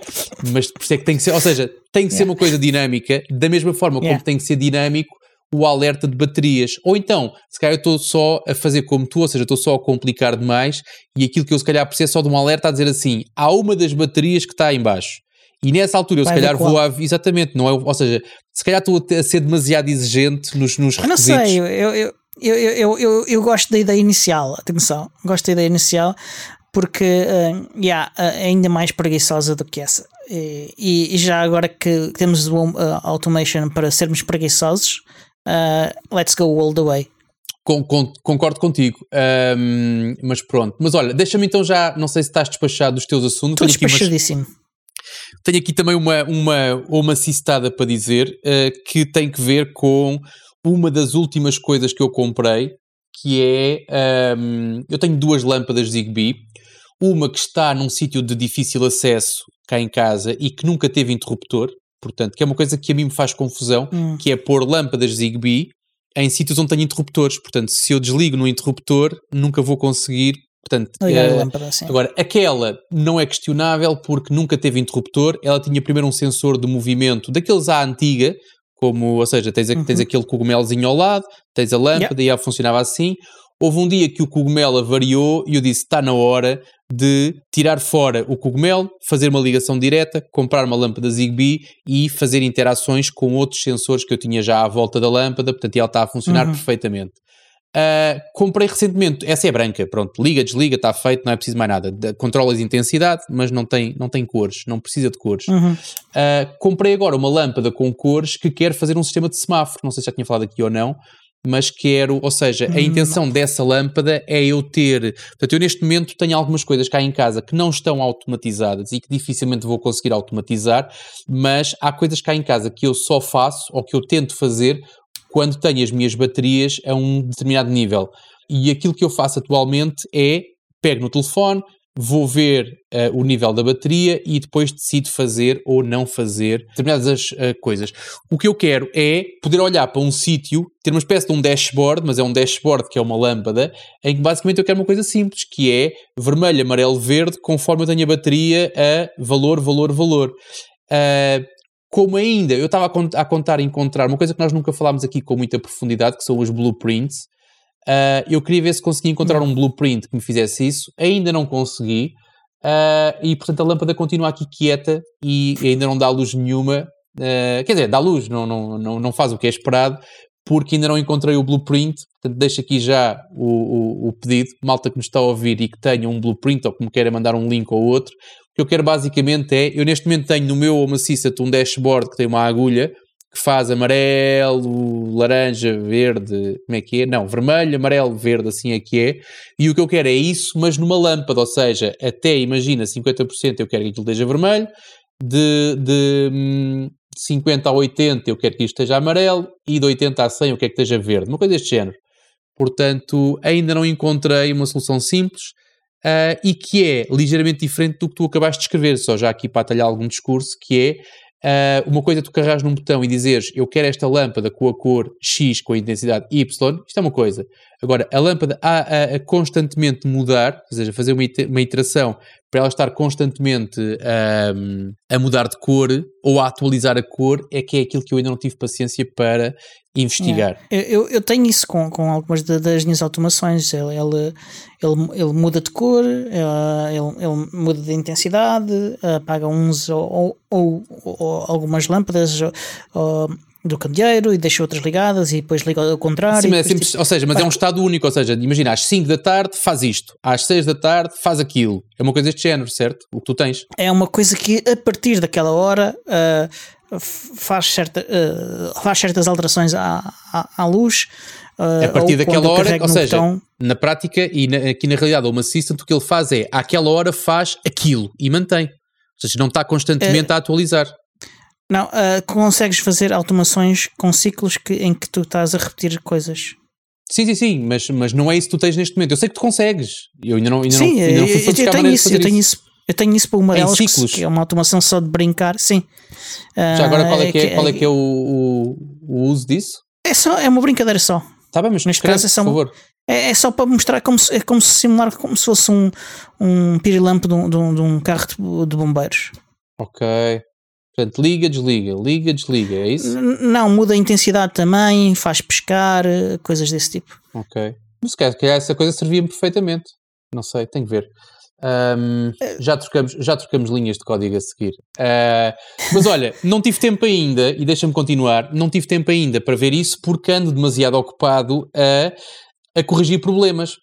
mas por isso é que tem que ser, ou seja, tem que yeah. ser uma coisa dinâmica, da mesma forma yeah. como tem que ser dinâmico o alerta de baterias. Ou então, se calhar eu estou só a fazer como tu, ou seja, estou só a complicar demais e aquilo que eu se calhar preciso é só de um alerta a dizer assim: há uma das baterias que está em baixo. E nessa altura eu Vai se calhar vou a, exatamente, não é? Ou seja, se calhar estou a ser demasiado exigente nos, nos eu Não sei, eu, eu, eu, eu, eu, eu, gosto da ideia inicial, atenção, gosto da ideia inicial porque uh, yeah, é ainda mais preguiçosa do que essa. E, e já agora que temos o uh, automation para sermos preguiçosos, uh, let's go all the way. Com, com, concordo contigo, um, mas pronto. Mas olha, deixa-me então já, não sei se estás despachado dos teus assuntos. Estou despachadíssimo. Umas, tenho aqui também uma, uma, uma citada para dizer uh, que tem que ver com uma das últimas coisas que eu comprei, que é um, eu tenho duas lâmpadas Zigbee, uma que está num sítio de difícil acesso cá em casa e que nunca teve interruptor, portanto, que é uma coisa que a mim me faz confusão, hum. que é pôr lâmpadas Zigbee em sítios onde tenho interruptores. Portanto, se eu desligo no interruptor, nunca vou conseguir Portanto, uh, lâmpada, agora, aquela não é questionável porque nunca teve interruptor. Ela tinha primeiro um sensor de movimento daqueles à antiga, como, ou seja, tens, uhum. tens aquele cogumelozinho ao lado, tens a lâmpada yeah. e ela funcionava assim. Houve um dia que o cogumelo variou e eu disse: está na hora de tirar fora o cogumelo, fazer uma ligação direta, comprar uma lâmpada Zigbee e fazer interações com outros sensores que eu tinha já à volta da lâmpada, portanto ela está a funcionar uhum. perfeitamente. Uh, comprei recentemente, essa é branca, pronto, liga, desliga, está feito, não é preciso mais nada. Controla a intensidade, mas não tem, não tem cores, não precisa de cores. Uhum. Uh, comprei agora uma lâmpada com cores que quer fazer um sistema de semáforo, não sei se já tinha falado aqui ou não, mas quero, ou seja, a hum, intenção dessa lâmpada é eu ter. Portanto, eu neste momento tenho algumas coisas cá em casa que não estão automatizadas e que dificilmente vou conseguir automatizar, mas há coisas cá em casa que eu só faço ou que eu tento fazer quando tenho as minhas baterias a um determinado nível. E aquilo que eu faço atualmente é pego no telefone, vou ver uh, o nível da bateria e depois decido fazer ou não fazer determinadas uh, coisas. O que eu quero é poder olhar para um sítio, ter uma espécie de um dashboard, mas é um dashboard que é uma lâmpada, em que basicamente eu quero uma coisa simples, que é vermelho, amarelo, verde, conforme eu tenho a bateria a valor, valor, valor. Uh, como ainda eu estava a, contar encontrar uma coisa que nós nunca falámos aqui com muita profundidade, que são os blueprints. Uh, eu queria ver se conseguia encontrar um blueprint que me fizesse isso, ainda não consegui. Uh, e portanto a lâmpada continua aqui quieta e ainda não dá luz nenhuma. Uh, quer dizer, dá luz, não, não, não, não faz o que é esperado, porque ainda não encontrei o blueprint. Portanto, deixo aqui já o, o, o, pedido. Malta que nos está a ouvir e que tenha um blueprint ou que me queira mandar um link ou outro, que eu quero basicamente é, eu neste momento tenho no meu Home Assistant um dashboard que tem uma agulha que faz amarelo, laranja, verde, como é que é? Não, vermelho, amarelo, verde, assim é que é. E o que eu quero é isso, mas numa lâmpada, ou seja, até imagina 50% eu quero que aquilo esteja vermelho, de, de 50 hum, a 80 eu quero que isto esteja amarelo e de 80 a 100 eu quero que esteja verde, uma coisa deste género. Portanto, ainda não encontrei uma solução simples uh, e que é ligeiramente diferente do que tu acabaste de escrever, só já aqui para atalhar algum discurso, que Uh, uma coisa é tu carregas num botão e dizeres eu quero esta lâmpada com a cor X com a intensidade Y, isto é uma coisa. Agora, a lâmpada a, a, a constantemente mudar, ou seja, fazer uma, uma iteração para ela estar constantemente um, a mudar de cor ou a atualizar a cor, é que é aquilo que eu ainda não tive paciência para investigar. É. Eu, eu tenho isso com, com algumas das minhas automações. Ele, ele, ele, ele muda de cor, ele, ele, muda de intensidade, apaga uns ou, ou, ou, algumas lâmpadas. Ou, do candeeiro e deixa outras ligadas e depois liga ao contrário. Sim, mas é simples, tipo, ou seja, mas é um estado único, ou seja, imagina, às 5 da tarde faz isto, às 6 da tarde faz aquilo. É uma coisa deste género, certo? O que tu tens. É uma coisa que a partir daquela hora uh, faz, certa, uh, faz certas alterações à, à, à luz. Uh, a partir daquela hora, ou seja, botão... na prática e na, aqui na realidade, uma assistant, o que ele faz é, àquela hora faz aquilo e mantém. Ou seja, não está constantemente é... a atualizar. Não, uh, consegues fazer automações com ciclos que, em que tu estás a repetir coisas. Sim, sim, sim, mas, mas não é isso que tu tens neste momento. Eu sei que tu consegues. Eu ainda não, ainda sim, não, ainda não eu, eu tenho isso, eu tenho isso. Eu tenho isso para uma delas, ciclos. que é uma automação só de brincar, sim. Já agora qual é que é, qual é, que é o, o, o, uso disso? É só, é uma brincadeira só. Tá bem, mas neste caso é só, por favor. É, é, só para mostrar como se, é como se simular como se fosse um, um pirilampo de um, de um, de um carro de, de bombeiros. Ok. Portanto, liga, desliga, liga, desliga, é isso? Não, muda a intensidade também, faz pescar, eh, coisas desse tipo. Ok. Mas se calhar essa coisa servia-me perfeitamente. Não sei, tenho que ver. Um, já, trocamos, já trocamos linhas de código a seguir. Uh, mas olha, não tive tempo ainda, e deixa-me continuar, não tive tempo ainda para ver isso porque ando demasiado ocupado a, a corrigir problemas.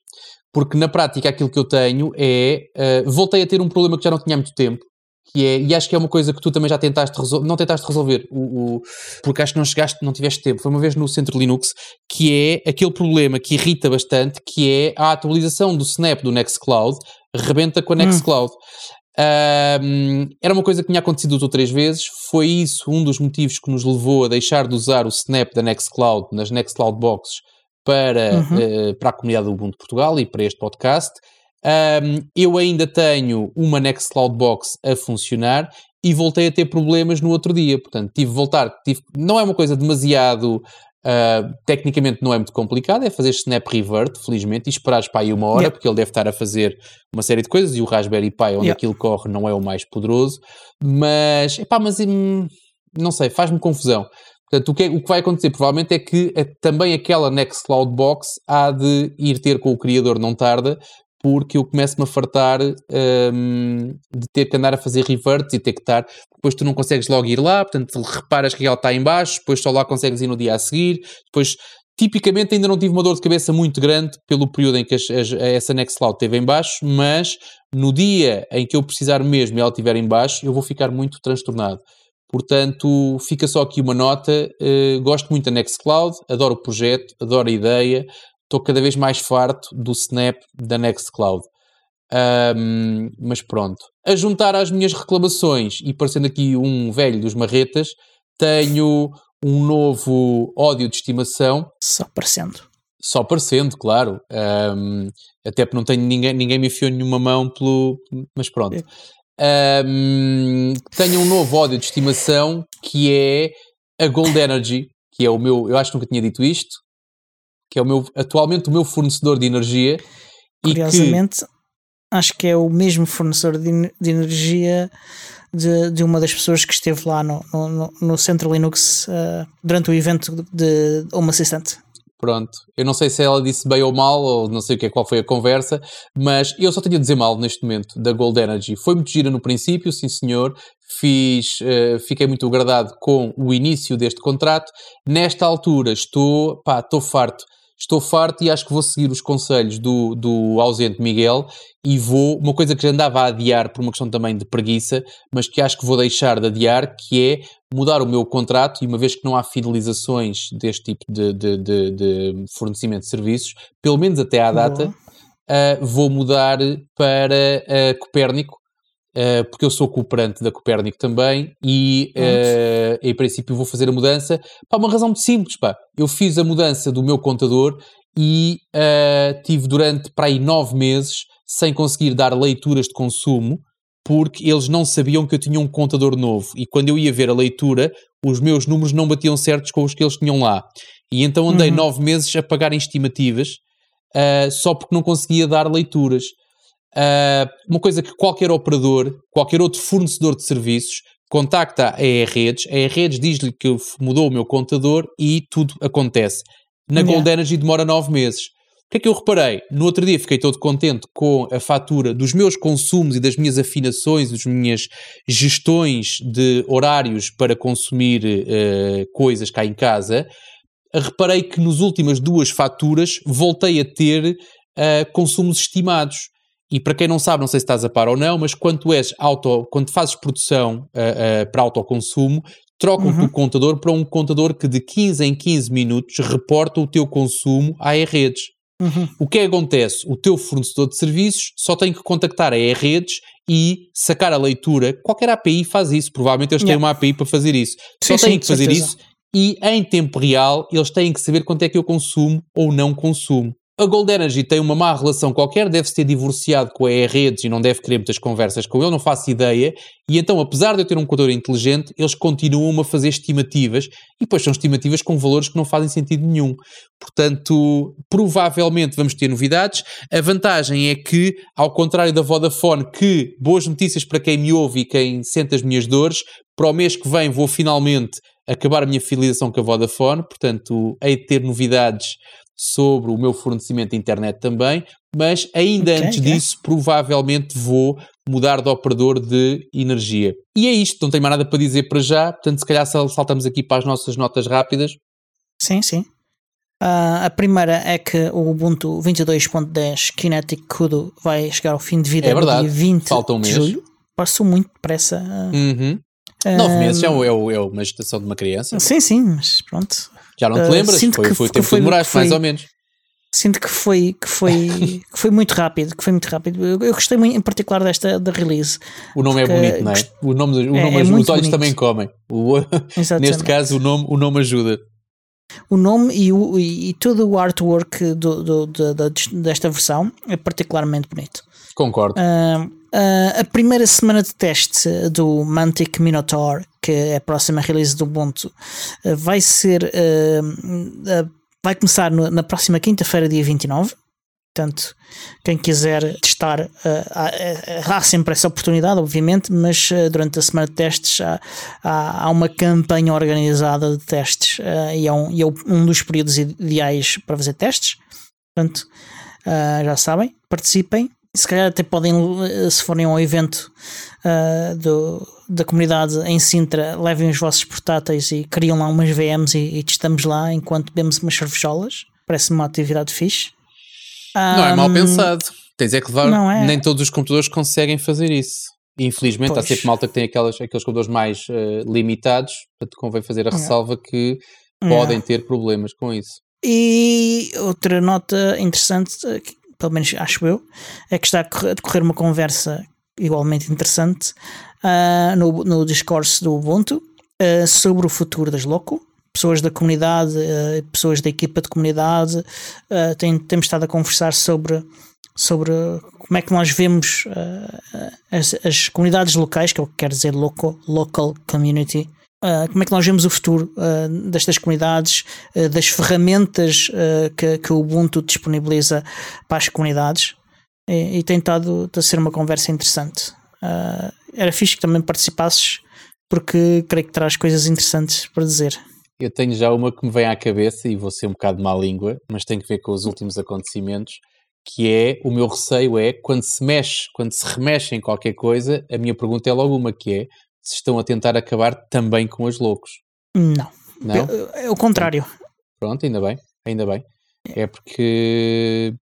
Porque na prática aquilo que eu tenho é. Uh, voltei a ter um problema que já não tinha há muito tempo, que é, e acho que é uma coisa que tu também já tentaste resolver, não tentaste resolver, o, o, porque acho que não chegaste, não tiveste tempo, foi uma vez no Centro Linux, que é aquele problema que irrita bastante, que é a atualização do Snap do Nextcloud, rebenta com a hum. Nextcloud. Hum. Um, era uma coisa que tinha acontecido duas ou três vezes, foi isso um dos motivos que nos levou a deixar de usar o Snap da Nextcloud nas Nextcloud Boxes para, uhum. uh, para a comunidade do Ubuntu Portugal e para este podcast. Um, eu ainda tenho uma Nextcloud Box a funcionar e voltei a ter problemas no outro dia. Portanto, tive de voltar. Tive, não é uma coisa demasiado. Uh, tecnicamente não é muito complicado, é fazer snap revert, felizmente, e esperares para aí uma hora, yeah. porque ele deve estar a fazer uma série de coisas, e o Raspberry Pi, onde yeah. aquilo corre, não é o mais poderoso, mas, epá, mas hum, não sei, faz-me confusão. Portanto, o que, é, o que vai acontecer provavelmente é que também aquela Nextcloud Box há de ir ter com o criador não tarda, porque eu começo-me a fartar um, de ter que andar a fazer reverts e ter que estar. Depois tu não consegues logo ir lá, portanto reparas que ela está em baixo, depois só lá consegues ir no dia a seguir. Depois, tipicamente, ainda não tive uma dor de cabeça muito grande pelo período em que as, as, essa Nextcloud esteve em baixo, mas no dia em que eu precisar mesmo e ela estiver em baixo, eu vou ficar muito transtornado. Portanto, fica só aqui uma nota. Uh, gosto muito da Nextcloud, adoro o projeto, adoro a ideia, estou cada vez mais farto do Snap da Nextcloud. Um, mas pronto. A juntar às minhas reclamações e parecendo aqui um velho dos marretas, tenho um novo ódio de estimação. Só parecendo. Só parecendo, claro. Um, até porque não tenho ninguém, ninguém me enfiou nenhuma mão pelo. Mas pronto. Um, tenho um novo ódio de estimação que é a Gold Energy, que é o meu. Eu acho que nunca tinha dito isto que é o meu, atualmente o meu fornecedor de energia. Curiosamente, que... acho que é o mesmo fornecedor de, de energia de, de, uma das pessoas que esteve lá no, no, no Centro Linux uh, durante o evento de Home Assistant. Pronto, eu não sei se ela disse bem ou mal, ou não sei o que é, qual foi a conversa, mas eu só tenho a dizer mal neste momento da Gold Energy. Foi muito gira no princípio, sim senhor, fiz, uh, fiquei muito agradado com o início deste contrato. Nesta altura estou, pá, estou farto estou farto e acho que vou seguir os conselhos do, do ausente Miguel e vou, uma coisa que já andava a adiar por uma questão também de preguiça, mas que acho que vou deixar de adiar, que é mudar o meu contrato e uma vez que não há fidelizações deste tipo de, de, de, de fornecimento de serviços, pelo menos até à data, uh, vou mudar para uh, Copérnico, Uh, porque eu sou cooperante da Copérnico também e uh, em princípio vou fazer a mudança para uma razão muito simples, pá. Eu fiz a mudança do meu contador e uh, tive durante para aí nove meses sem conseguir dar leituras de consumo porque eles não sabiam que eu tinha um contador novo e quando eu ia ver a leitura, os meus números não batiam certos com os que eles tinham lá. E então andei uhum. nove meses a pagar estimativas uh, só porque não conseguia dar leituras. Uh, uma coisa que qualquer operador, qualquer outro fornecedor de serviços contacta a E-Redes, a E-Redes diz-lhe que mudou o meu contador e tudo acontece. Na yeah. Gold Energy demora nove meses. O que é que eu reparei? No outro dia fiquei todo contente com a fatura dos meus consumos e das minhas afinações, das minhas gestões de horários para consumir uh, coisas cá em casa. Reparei que nas últimas duas faturas voltei a ter uh, consumos estimados. E para quem não sabe, não sei se estás a par ou não, mas quando tu és auto, quando fazes produção uh, uh, para autoconsumo, trocam-te uhum. o contador para um contador que de 15 em 15 minutos reporta o teu consumo à E-Redes. Uhum. O que é que acontece? O teu fornecedor de serviços só tem que contactar a E-Redes e sacar a leitura. Qualquer API faz isso, provavelmente eles têm uma API para fazer isso. Sim, só têm que fazer certeza. isso e em tempo real eles têm que saber quanto é que eu consumo ou não consumo. A Gold Energy tem uma má relação qualquer, deve-se ter divorciado com a E-Redes e não deve querer muitas conversas com ele, não faço ideia. E então, apesar de eu ter um contador inteligente, eles continuam a fazer estimativas e depois são estimativas com valores que não fazem sentido nenhum. Portanto, provavelmente vamos ter novidades. A vantagem é que, ao contrário da Vodafone, que boas notícias para quem me ouve e quem sente as minhas dores, para o mês que vem vou finalmente acabar a minha filiação com a Vodafone, portanto, hei de ter novidades sobre o meu fornecimento de internet também, mas ainda okay, antes okay. disso, provavelmente vou mudar de operador de energia. E é isto, não tenho mais nada para dizer para já, portanto, se calhar saltamos aqui para as nossas notas rápidas. Sim, sim. Uh, a primeira é que o Ubuntu 22.10 Kinetic Kudo vai chegar ao fim de vida é verdade. no dia 20 Falta um de mês. julho. Passou muito depressa. Uhum. Uh, Nove meses é, é, é uma gestação de uma criança. Sim, sim, mas pronto. Já não te uh, lembras? Foi, que, foi o tempo que, demoraste, mais ou menos. Sinto que foi, que foi, que foi muito rápido, que foi muito rápido. Eu, eu gostei muito, em particular desta da release. O nome é bonito, não é? O nome, o é, nome é, os olhos bonito. também comem. O, neste caso, o nome, o nome ajuda. O nome e, o, e todo o artwork do, do, do, do, desta versão é particularmente bonito. Concordo. Uh, uh, a primeira semana de teste do Mantic Minotaur, que é a próxima release do Ubuntu, uh, vai ser. vai começar na próxima quinta-feira, dia 29. Portanto, quem quiser testar, uh, há, sempre essa oportunidade, obviamente, mas durante a semana de testes há, há, uma campanha organizada de testes e é, um, e é um dos períodos ideais para fazer testes. Portanto, já sabem, participem se calhar até podem, eh, se forem ao evento uh, do, da comunidade em Sintra, levem os vossos portáteis e criam lá umas VMs e, e testamos lá enquanto bebemos umas cervejolas. Parece-me uma atividade fixe. Não um, é mal pensado. Tens é que levar. É. Nem todos os computadores conseguem fazer isso. Infelizmente, pois. há sempre malta que tem aquelas, aqueles computadores mais uh, limitados, portanto, convém fazer a ressalva que podem ter problemas com isso. E outra nota interessante pelo menos acho eu, é que está a decorrer uma conversa igualmente interessante uh, no, no discurso do Ubuntu uh, sobre o futuro das Loco. Pessoas da comunidade, uh, pessoas da equipa de comunidade, tem, temos estado a conversar sobre, sobre como é que nós vemos as, as, comunidades locais, que é o que quer dizer local, local community, Uh, como é que nós vemos o futuro uh, destas comunidades, uh, das ferramentas que, que, o Ubuntu disponibiliza para as comunidades e, e tem estado a ser uma conversa interessante. era fixe que também participasses porque creio que traz coisas interessantes para dizer. Eu tenho já uma que me vem à cabeça e vou ser um bocado má língua, mas tem que ver com os últimos acontecimentos, que é, o meu receio é, quando se mexe, quando se remexe em qualquer coisa, a minha pergunta é logo uma que é, se estão a tentar acabar também com os loucos. Não. Não? É, o contrário. Pronto, ainda bem, ainda bem. É porque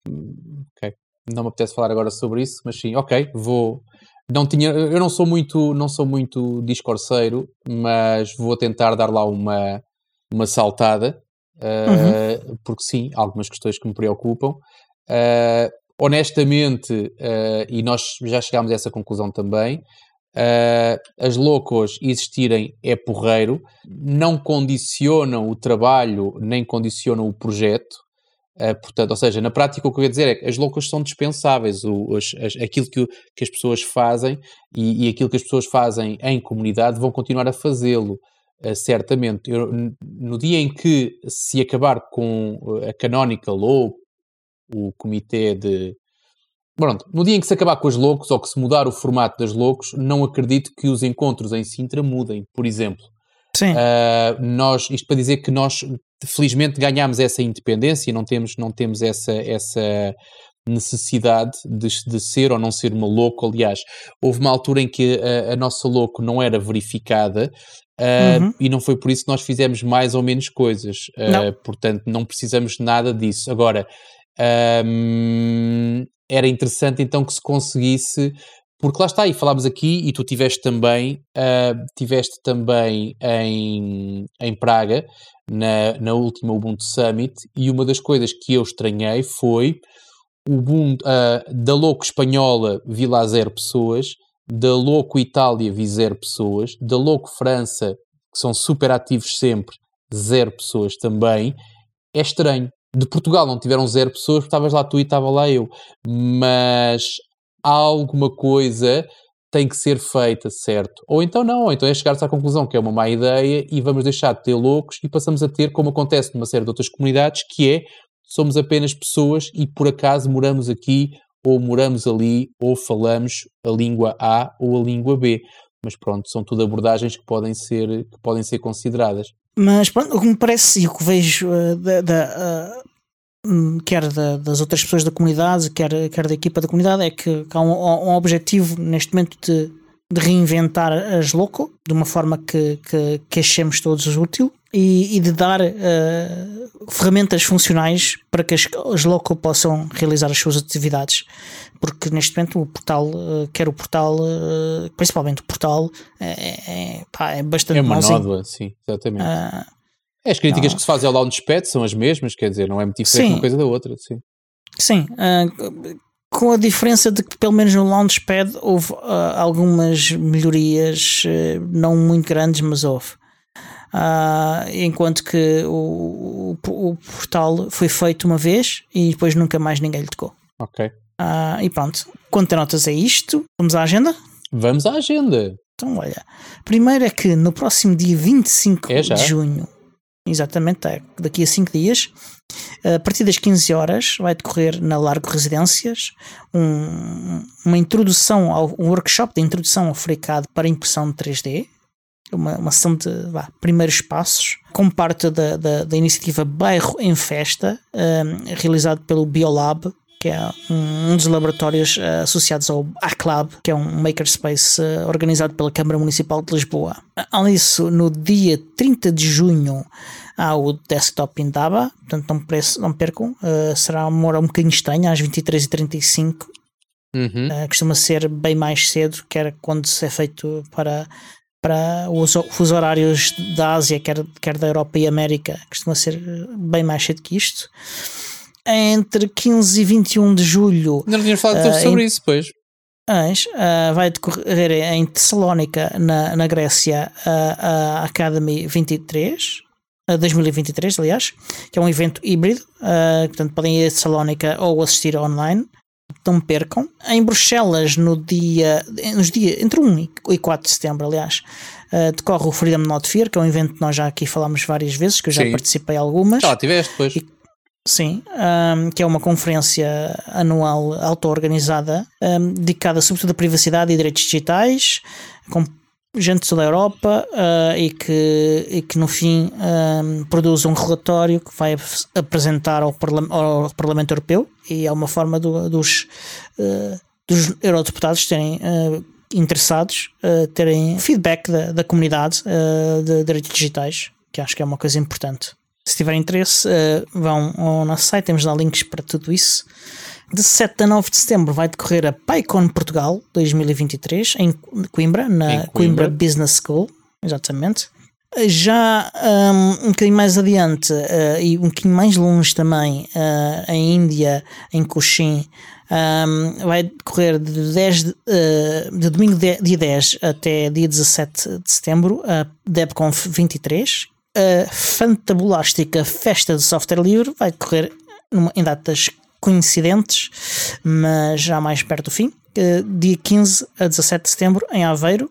okay, não me apetece falar agora sobre isso, mas sim, ok, vou. Não tinha, eu não sou muito, não sou muito discorceiro, mas vou tentar dar lá uma, uma saltada, uh, uhum. porque sim, algumas questões que me preocupam. Uh, honestamente, uh, e nós já chegámos a essa conclusão também, Uh, as loucos existirem é porreiro, não condicionam o trabalho nem condicionam o projeto. Uh, portanto, ou seja, na prática o que eu ia dizer é que as loucas são dispensáveis, o, as, as, aquilo que, que, as pessoas fazem e, e, aquilo que as pessoas fazem em comunidade vão continuar a fazê-lo, uh, certamente. Eu, no dia em que se acabar com a Canonical ou o comitê de. Pronto, no dia em que se acabar com as loucos ou que se mudar o formato das loucos, não acredito que os encontros em Sintra mudem, por exemplo. Sim. Uh, nós, isto para dizer que nós felizmente ganhámos essa independência e não temos, não temos essa, essa necessidade de, de ser ou não ser uma louco. Aliás, houve uma altura em que a, a nossa louco não era verificada uh, uhum. e não foi por isso que nós fizemos mais ou menos coisas. Uh, portanto, não precisamos nada disso. Agora, um, era interessante então que se conseguisse porque lá está, e falámos aqui, e tu tiveste também, uh, tiveste também em, em Praga, na, na última Ubuntu Summit, e uma das coisas que eu estranhei foi o Ubuntu, uh, da Louco Espanhola vi lá zero pessoas, da Louco Itália vi zero pessoas, da Louco França, que são super ativos sempre, zero pessoas também. É estranho. De Portugal não tiveram zero pessoas, estavas lá tu e estava lá eu. Mas alguma coisa tem que ser feita, certo? Ou então não, ou então é chegar-se à conclusão que é uma má ideia e vamos deixar de ter loucos e passamos a ter, como acontece numa série de outras comunidades, que é somos apenas pessoas e por acaso moramos aqui ou moramos ali ou falamos a língua A ou a língua B. Mas pronto, são tudo abordagens que podem ser, que podem ser consideradas. Mas pronto, o que me parece e o que vejo uh, da, da uh, quer da, das outras pessoas da comunidade, quer, quer da equipa da comunidade, é que há um, um objetivo neste momento de, de, reinventar as local de uma forma que, que, que achemos todos útil e, e de dar uh, ferramentas funcionais para que as, as local possam realizar as suas atividades. Porque neste momento o portal, uh, quer o portal, uh, principalmente o portal, é, é, pá, é bastante É uma nódoa, sim, exatamente. É, as críticas não. que se fazem ao Launchpad são as mesmas, quer dizer, não é muito diferente sim. uma coisa da outra, sim. Sim, uh, com a diferença de que pelo menos no Launchpad houve uh, algumas melhorias, uh, não muito grandes, mas houve. enquanto que o, o, o, portal foi feito uma vez e depois nunca mais ninguém lhe tocou. Ok. e pronto, quanto notas é isto? Vamos à agenda? Vamos à agenda. Então, olha, primeiro é que no próximo dia 25 é de junho Exatamente, é. daqui a 5 dias, a partir das 15 horas, vai decorrer na Largo Residências um, uma introdução, ao, um workshop de introdução ao FreeCAD para impressão de 3D, uma, uma sessão de primeiros passos, como parte da, da, da iniciativa Bairro em Festa, um, realizado pelo Biolab, que é um, dos laboratórios uh, associados ao ACLAB, que é um makerspace uh, organizado pela Câmara Municipal de Lisboa. Além disso, no dia 30 de junho há o Desktop Indaba, portanto não, preço, não percam, uh, será uma hora um bocadinho estranha, às 23h35. Uhum. costuma ser bem mais cedo, quer quando se é feito para para os fusos horários da Ásia, quer, quer da Europa e América, costuma ser bem mais cedo que isto entre 15 e 21 de julho. Não tínhamos falado uh, sobre em, isso, pois. uh, vai decorrer em Tessalónica, na, na Grécia, a, a Academy 23. 2023, aliás, que é um evento híbrido, uh, portanto podem ir a Tessalónica ou assistir online, não percam. Em Bruxelas, no dia, nos dia, entre 1 e 4 de setembro, aliás, uh, decorre o Freedom Not Fear, que é um evento que nós já aqui falámos várias vezes, que eu já Sim. participei algumas. Ah, tiveste depois. E, Sim, um, que é uma conferência anual auto-organizada um, dedicada sobretudo à privacidade e direitos digitais, com gente de toda a Europa uh, e, que, e que no fim um, produz um relatório que vai apresentar ao, Parla ao Parlamento Europeu e é uma forma do, dos, uh, dos eurodeputados terem uh, interessados, terem feedback da, da comunidade de direitos digitais, que acho que é uma coisa importante. Se tiverem interesse, uh, vão ao nosso site, temos lá links para tudo isso. De 7 a 9 de setembro vai decorrer a PyCon Portugal 2023 em Coimbra, na em Coimbra. Coimbra Business School, exatamente. Já um, um bocadinho mais adiante uh, e um bocadinho mais longe também, uh, em Índia, em Cochin, um, vai decorrer de, 10 de, uh, de domingo dia 10 até dia 17 de setembro, a DebConf 23, a fantabulástica Festa de Software Livre vai decorrer em datas coincidentes, mas já mais perto do fim. Uh, dia 15 a 17 de setembro, em Aveiro,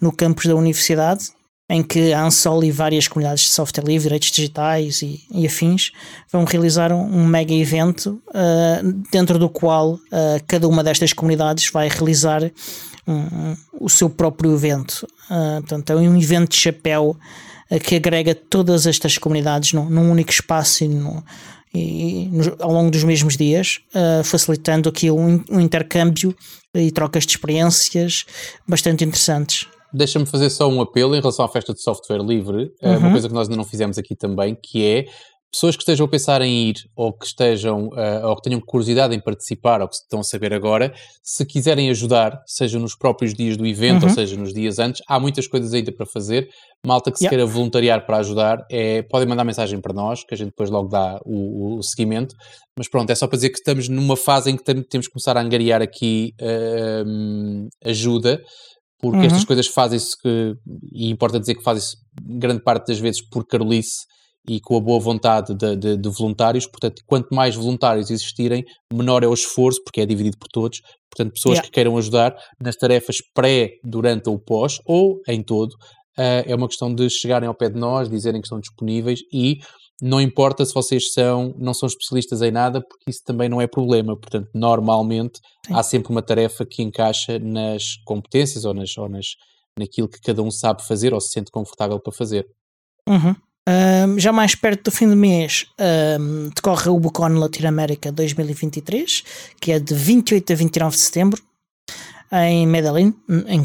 no campus da Universidade, em que a Ansol e várias comunidades de software livre, direitos digitais e, e afins vão realizar um, um mega evento uh, dentro do qual uh, cada uma destas comunidades vai realizar um, o seu próprio evento. Uh, portanto, é um evento de chapéu que agrega todas estas comunidades num, num único espaço e, no, e no, ao longo dos mesmos dias, facilitando aqui um, um intercâmbio e trocas de experiências bastante interessantes. Deixa-me fazer só um apelo em relação à festa de software livre, uhum. uma coisa que nós ainda não fizemos aqui também, que é pessoas que estejam a pensar em ir ou que estejam uh, ou que tenham curiosidade em participar ou que estão a saber agora, se quiserem ajudar, seja nos próprios dias do evento uhum. ou seja nos dias antes, há muitas coisas ainda para fazer. Malta que se queira voluntariar para ajudar, é, podem mandar mensagem para nós, que a gente depois logo dá o, o, seguimento. Mas pronto, é só para dizer que estamos numa fase em que temos que começar a angariar aqui uh, ajuda porque uhum. estas coisas fazem-se que, e importa dizer que fazem-se grande parte das vezes por carolice e com a boa vontade de, de, de, voluntários, portanto, quanto mais voluntários existirem, menor é o esforço, porque é dividido por todos, portanto, pessoas yeah. que queiram ajudar nas tarefas pré, durante ou pós, ou em todo, uh, é uma questão de chegarem ao pé de nós, dizerem que estão disponíveis e não importa se vocês são, não são especialistas em nada, porque isso também não é problema. Portanto, normalmente Sim. há sempre uma tarefa que encaixa nas competências ou, nas, ou nas, naquilo que cada um sabe fazer ou se sente confortável para fazer. Uhum. Um, já mais perto do fim do mês um, decorre o Bucon Latinoamérica 2023, que é de 28 a 29 de setembro, em Medellín, em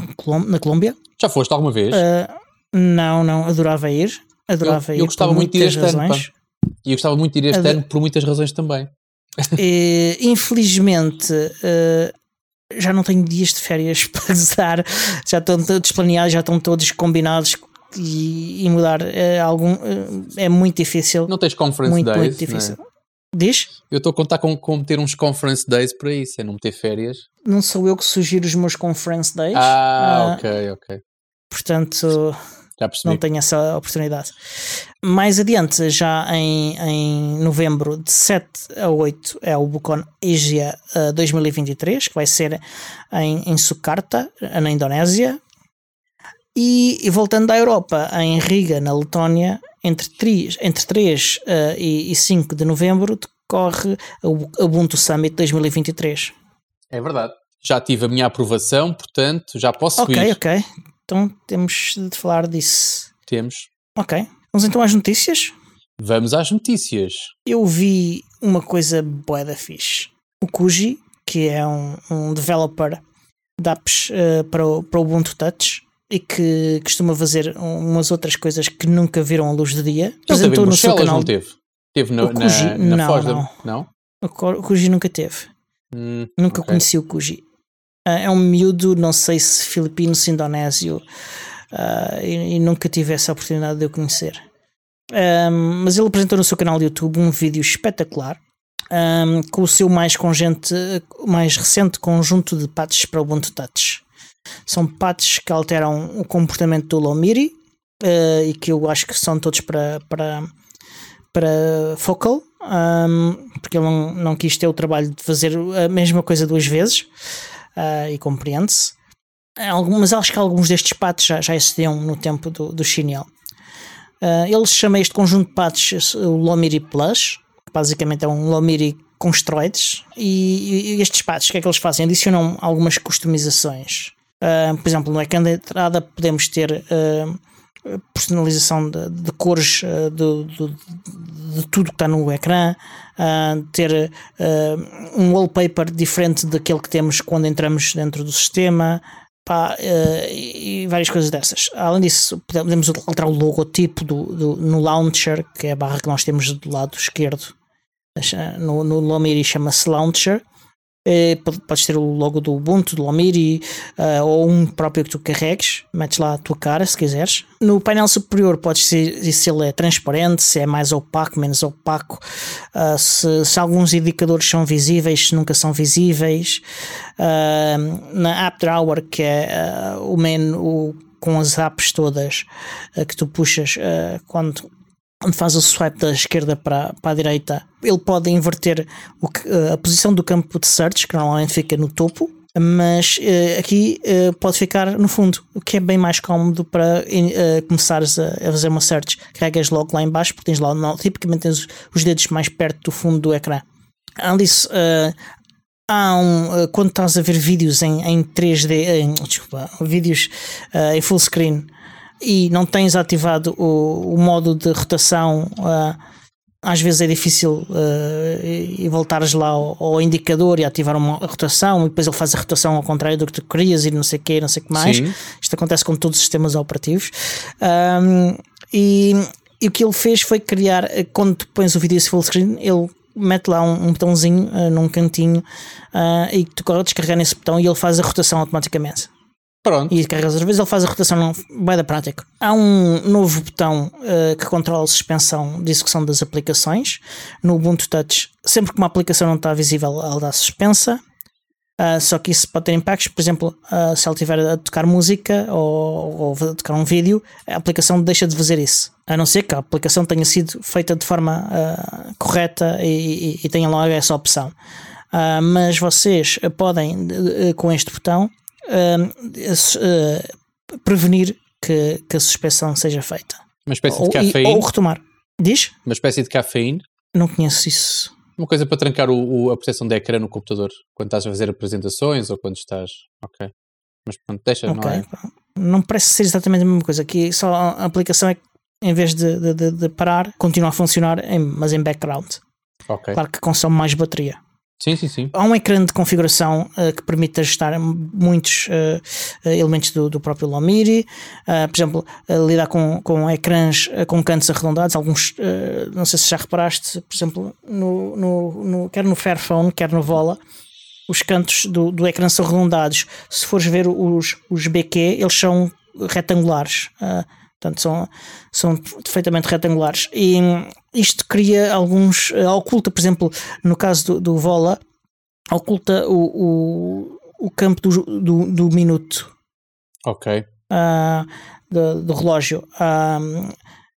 na Colômbia. Já foste alguma vez? Uh, não, não, adorava ir. Adorava eu, ir. Eu gostava muito de ir este razões. ano. Pá. E eu gostava muito de ir este ano por muitas razões também. E, infelizmente, uh, já não tenho dias de férias para usar, já estão todos planeados, já estão todos combinados e, e mudar é, algum, é muito difícil. Não tens conference muito, days? Muito difícil. Né? Diz? Eu estou a contar com, com ter uns conference days para isso, é não ter férias. Não sou eu que sugiro os meus conference days. Ah, uh, ok, ok. Portanto, não tenho essa oportunidade. Mais adiante, já em, em novembro, de 7 a 8, é o Bucon Asia uh, 2023, que vai ser em, em Sukarta, na Indonésia. E, e, voltando à Europa, em Riga, na Letónia, entre 3, entre 3 uh, e, e 5 de novembro, decorre o Ubuntu Summit 2023. É verdade. Já tive a minha aprovação, portanto, já posso okay, ir. Ok, ok. Então temos de falar disso. Temos. Ok. Vamos então às notícias? Vamos às notícias. Eu vi uma coisa boa da fixe. O Kuji, que é um, um developer de apps uh, para, o, para o Ubuntu Touch e que costuma fazer umas outras coisas que nunca viram a luz do dia. Apresentou no seu canal. Não teve? Teve no, o Kuji, na, na não, Foz não. Da... não? O Kuji nunca teve. Hum, nunca okay. conheci o Kuji. Uh, é um miúdo, não sei se filipino, se indonésio, uh, e, e, nunca tive essa oportunidade de o conhecer. Um, mas ele apresentou no seu canal de YouTube um vídeo espetacular um, com o seu mais, congente, mais recente conjunto de patches para o Ubuntu Touch. São patches que alteram o comportamento do Lomiri uh, e que eu acho que são todos para, para, para Focal, um, porque ele não, não quis ter o trabalho de fazer a mesma coisa duas vezes uh, e compreende-se. Mas acho que alguns destes patches já, já existiam no tempo do, do. Uh, ele chama este conjunto de patches o Lomiri Plus, que basicamente é um Lomiri com esteroides. E, e, estes patches, o que é que eles fazem? Adicionam algumas customizações. Uh, por exemplo, no ecrã de entrada podemos ter uh, personalização de, de cores uh, de, de, de, tudo que está no ecrã, ter um wallpaper diferente daquele que temos quando entramos dentro do sistema. Pá, e várias coisas dessas. Além disso, podemos alterar o logotipo do, do, no launcher, que é a barra que nós temos do lado esquerdo. No, no Lomiri chama-se Launcher eh, podes ter o logo do Ubuntu, do Lomiri uh, ou um próprio que tu carregues, metes lá a tua cara se quiseres. No painel superior podes dizer se ele é transparente, se é mais opaco, menos opaco, uh, se, se, alguns indicadores são visíveis, se nunca são visíveis. Uh, na App Drawer, que é o menu com as apps todas que tu puxas quando onde faz o swipe da esquerda para, para a direita, ele pode inverter o, a posição do campo de search, que normalmente fica no topo, mas uh, aqui uh, pode ficar no fundo, o que é bem mais cómodo para uh, começares a, a, fazer uma search. Carregas logo lá embaixo, porque tens lá, não, tipicamente tens os dedos mais perto do fundo do ecrã. Além disso, há um, quando estás a ver vídeos em, em 3D, em, desculpa, vídeos em full screen e não tens ativado o, o modo de rotação às vezes é difícil uh, e voltares lá ao, ao, indicador e ativar uma rotação e depois ele faz a rotação ao contrário do que tu querias e não sei o que, não sei o que mais. Sim. Isto acontece com todos os sistemas operativos. Um, e, e, o que ele fez foi criar, quando tu pões o vídeo full screen, ele mete lá um, um botãozinho uh, num cantinho uh, e tu descarregar nesse botão e ele faz a rotação automaticamente. Pronto. E carregas às vezes, ele faz a rotação bem da prática. Há um novo botão uh, que controla a suspensão de execução das aplicações. No Ubuntu Touch, sempre que uma aplicação não está visível, ela dá suspensa. Uh, só que isso pode ter impactos, por exemplo, uh, se ela estiver a tocar música ou, ou, a tocar um vídeo, a aplicação deixa de fazer isso. A não ser que a aplicação tenha sido feita de forma uh, correta e, e, e tenha logo essa opção. mas vocês podem, com este botão, uh, prevenir que, que a suspensão seja feita. Uma espécie de cafeína. Ou retomar. Diz? Uma espécie de cafeína. Não conheço isso. Uma coisa para trancar o, o, a proteção de ecrã no computador quando estás a fazer apresentações ou quando estás. Ok. Mas pronto, deixa, okay. não é? Não parece ser exatamente a mesma coisa. Aqui só a aplicação é que, em vez de, de, de, de parar, continua a funcionar, em, mas em background. Okay. Claro que consome mais bateria. Sim, sim, sim. Há um ecrã de configuração uh, que permite ajustar muitos uh, elementos do, do próprio Lomiri. Uh, por exemplo, lidar com, com ecrãs com cantos arredondados. Alguns, não sei se já reparaste, por exemplo, no, no, no, quer no Fairphone, quer no Vola, os cantos do, do ecrã são arredondados. Se fores ver os, os BQ, eles são retangulares. Portanto, são, são perfeitamente retangulares. E isto cria alguns. Eh, oculta, por exemplo, no caso do, do Vola, oculta o, o, o campo do, do, do minuto. Ok. Uh, do, do, relógio. Uh,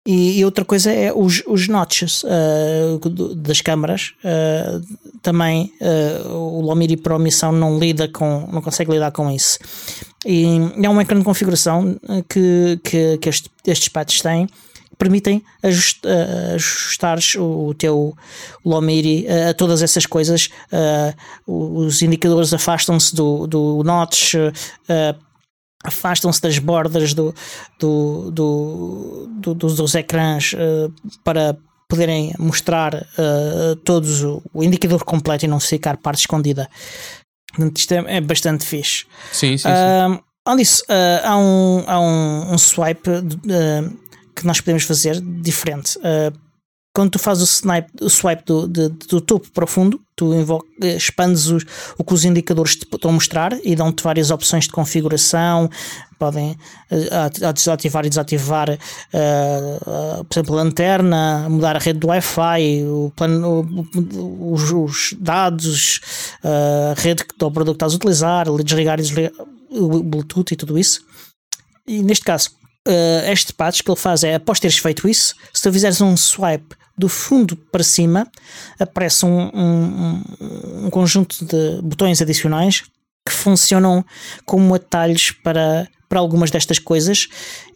e, e, outra coisa é os, os notches uh, das câmaras. Uh, também uh, o Lomiri Pro Missão não lida com, não consegue lidar com isso. E é um ecrã de configuração que, que, que este, estes patches têm permitem ajust, uh, ajustar o teu Lomiri uh, a todas essas coisas. Uh, os indicadores afastam-se do, do notch, afastam-se das bordas do, do, do, do dos, dos, ecrãs para poderem mostrar todos o, o, indicador completo e não ficar parte escondida. Isto é, é bastante fixe. Sim, sim, sim. Além disso, há, um, há um, um swipe que nós podemos fazer diferente. Uh, quando tu fazes o, snipe, o swipe do, de, do topo para o fundo, tu expandes os, o que os indicadores te estão a mostrar e dão-te várias opções de configuração. Podem uh, desativar e desativar, uh, uh, por exemplo, a lanterna, mudar a rede do Wi-Fi, o plano, o, os, os, dados, a rede do produto que estás a utilizar, desligar e desligar o Bluetooth e tudo isso. E neste caso, uh, este patch que ele faz é, após teres feito isso, se tu fizeres um swipe do fundo para cima, aparece um, um, um conjunto de botões adicionais que funcionam como atalhos para, para algumas destas coisas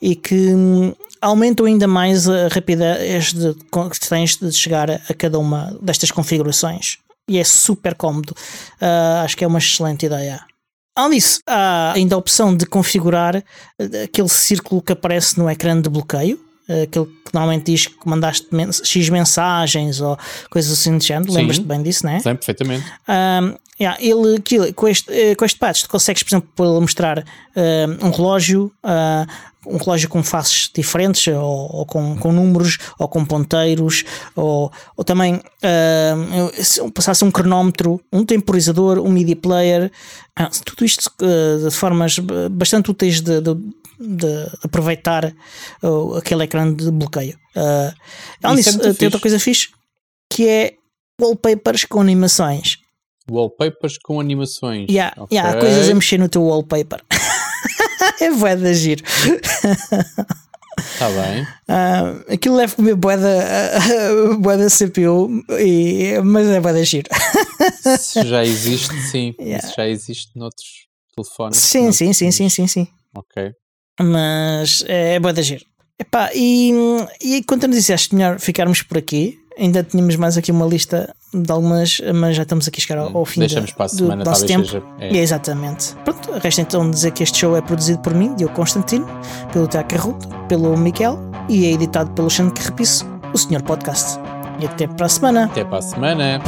e que hum, aumentam ainda mais a rapidez de, que tens de chegar a cada uma destas configurações. E é super cómodo. Uh, acho que é uma excelente ideia. Além disso, há ainda a opção de configurar eh, aquele círculo que aparece no ecrã de bloqueio, aquele que normalmente diz que mandaste X mensagens ou coisas assim de género. Lembras-te bem disso, não é? Sim, perfeitamente. Um, yeah, ele, aquilo, com, este, eh, com este patch, tu consegues, por exemplo, mostrar uh, um relógio, uh, um relógio com faces diferentes, ou, ou com, com, números, ou com ponteiros, ou, ou também uh, passasse um cronómetro, um temporizador, um media player, ah, tudo isto de formas bastante úteis de, de, de aproveitar aquele ecrã de bloqueio. Uh, além disso, tem outra coisa fixe que é wallpapers com animações. Wallpapers com animações. Yeah, okay. yeah, coisas a mexer no teu wallpaper. é bué de giro. Está bem. Uh, aquilo comer boeda, boeda CPU, e, mas é boeda giro. Isso já existe, sim. Yeah. Isso já existe noutros telefones. Sim, noutros sim, sim, sim, sim, sim. Ok. Mas é, é boeda giro. Epá, e, e quanto nos disseste melhor ficarmos por aqui, ainda tínhamos mais aqui uma lista de algumas, mas já estamos aqui a chegar ao, ao fim Deixamos para a semana, do nosso tempo. Seja, é. Exatamente. Pronto, resta então dizer que este show é produzido por mim, Diogo Constantino, pelo Tiago Carruto, pelo Miguel e é editado pelo Xande Carrapiço, o Senhor Podcast. E até para a semana. Até para a semana.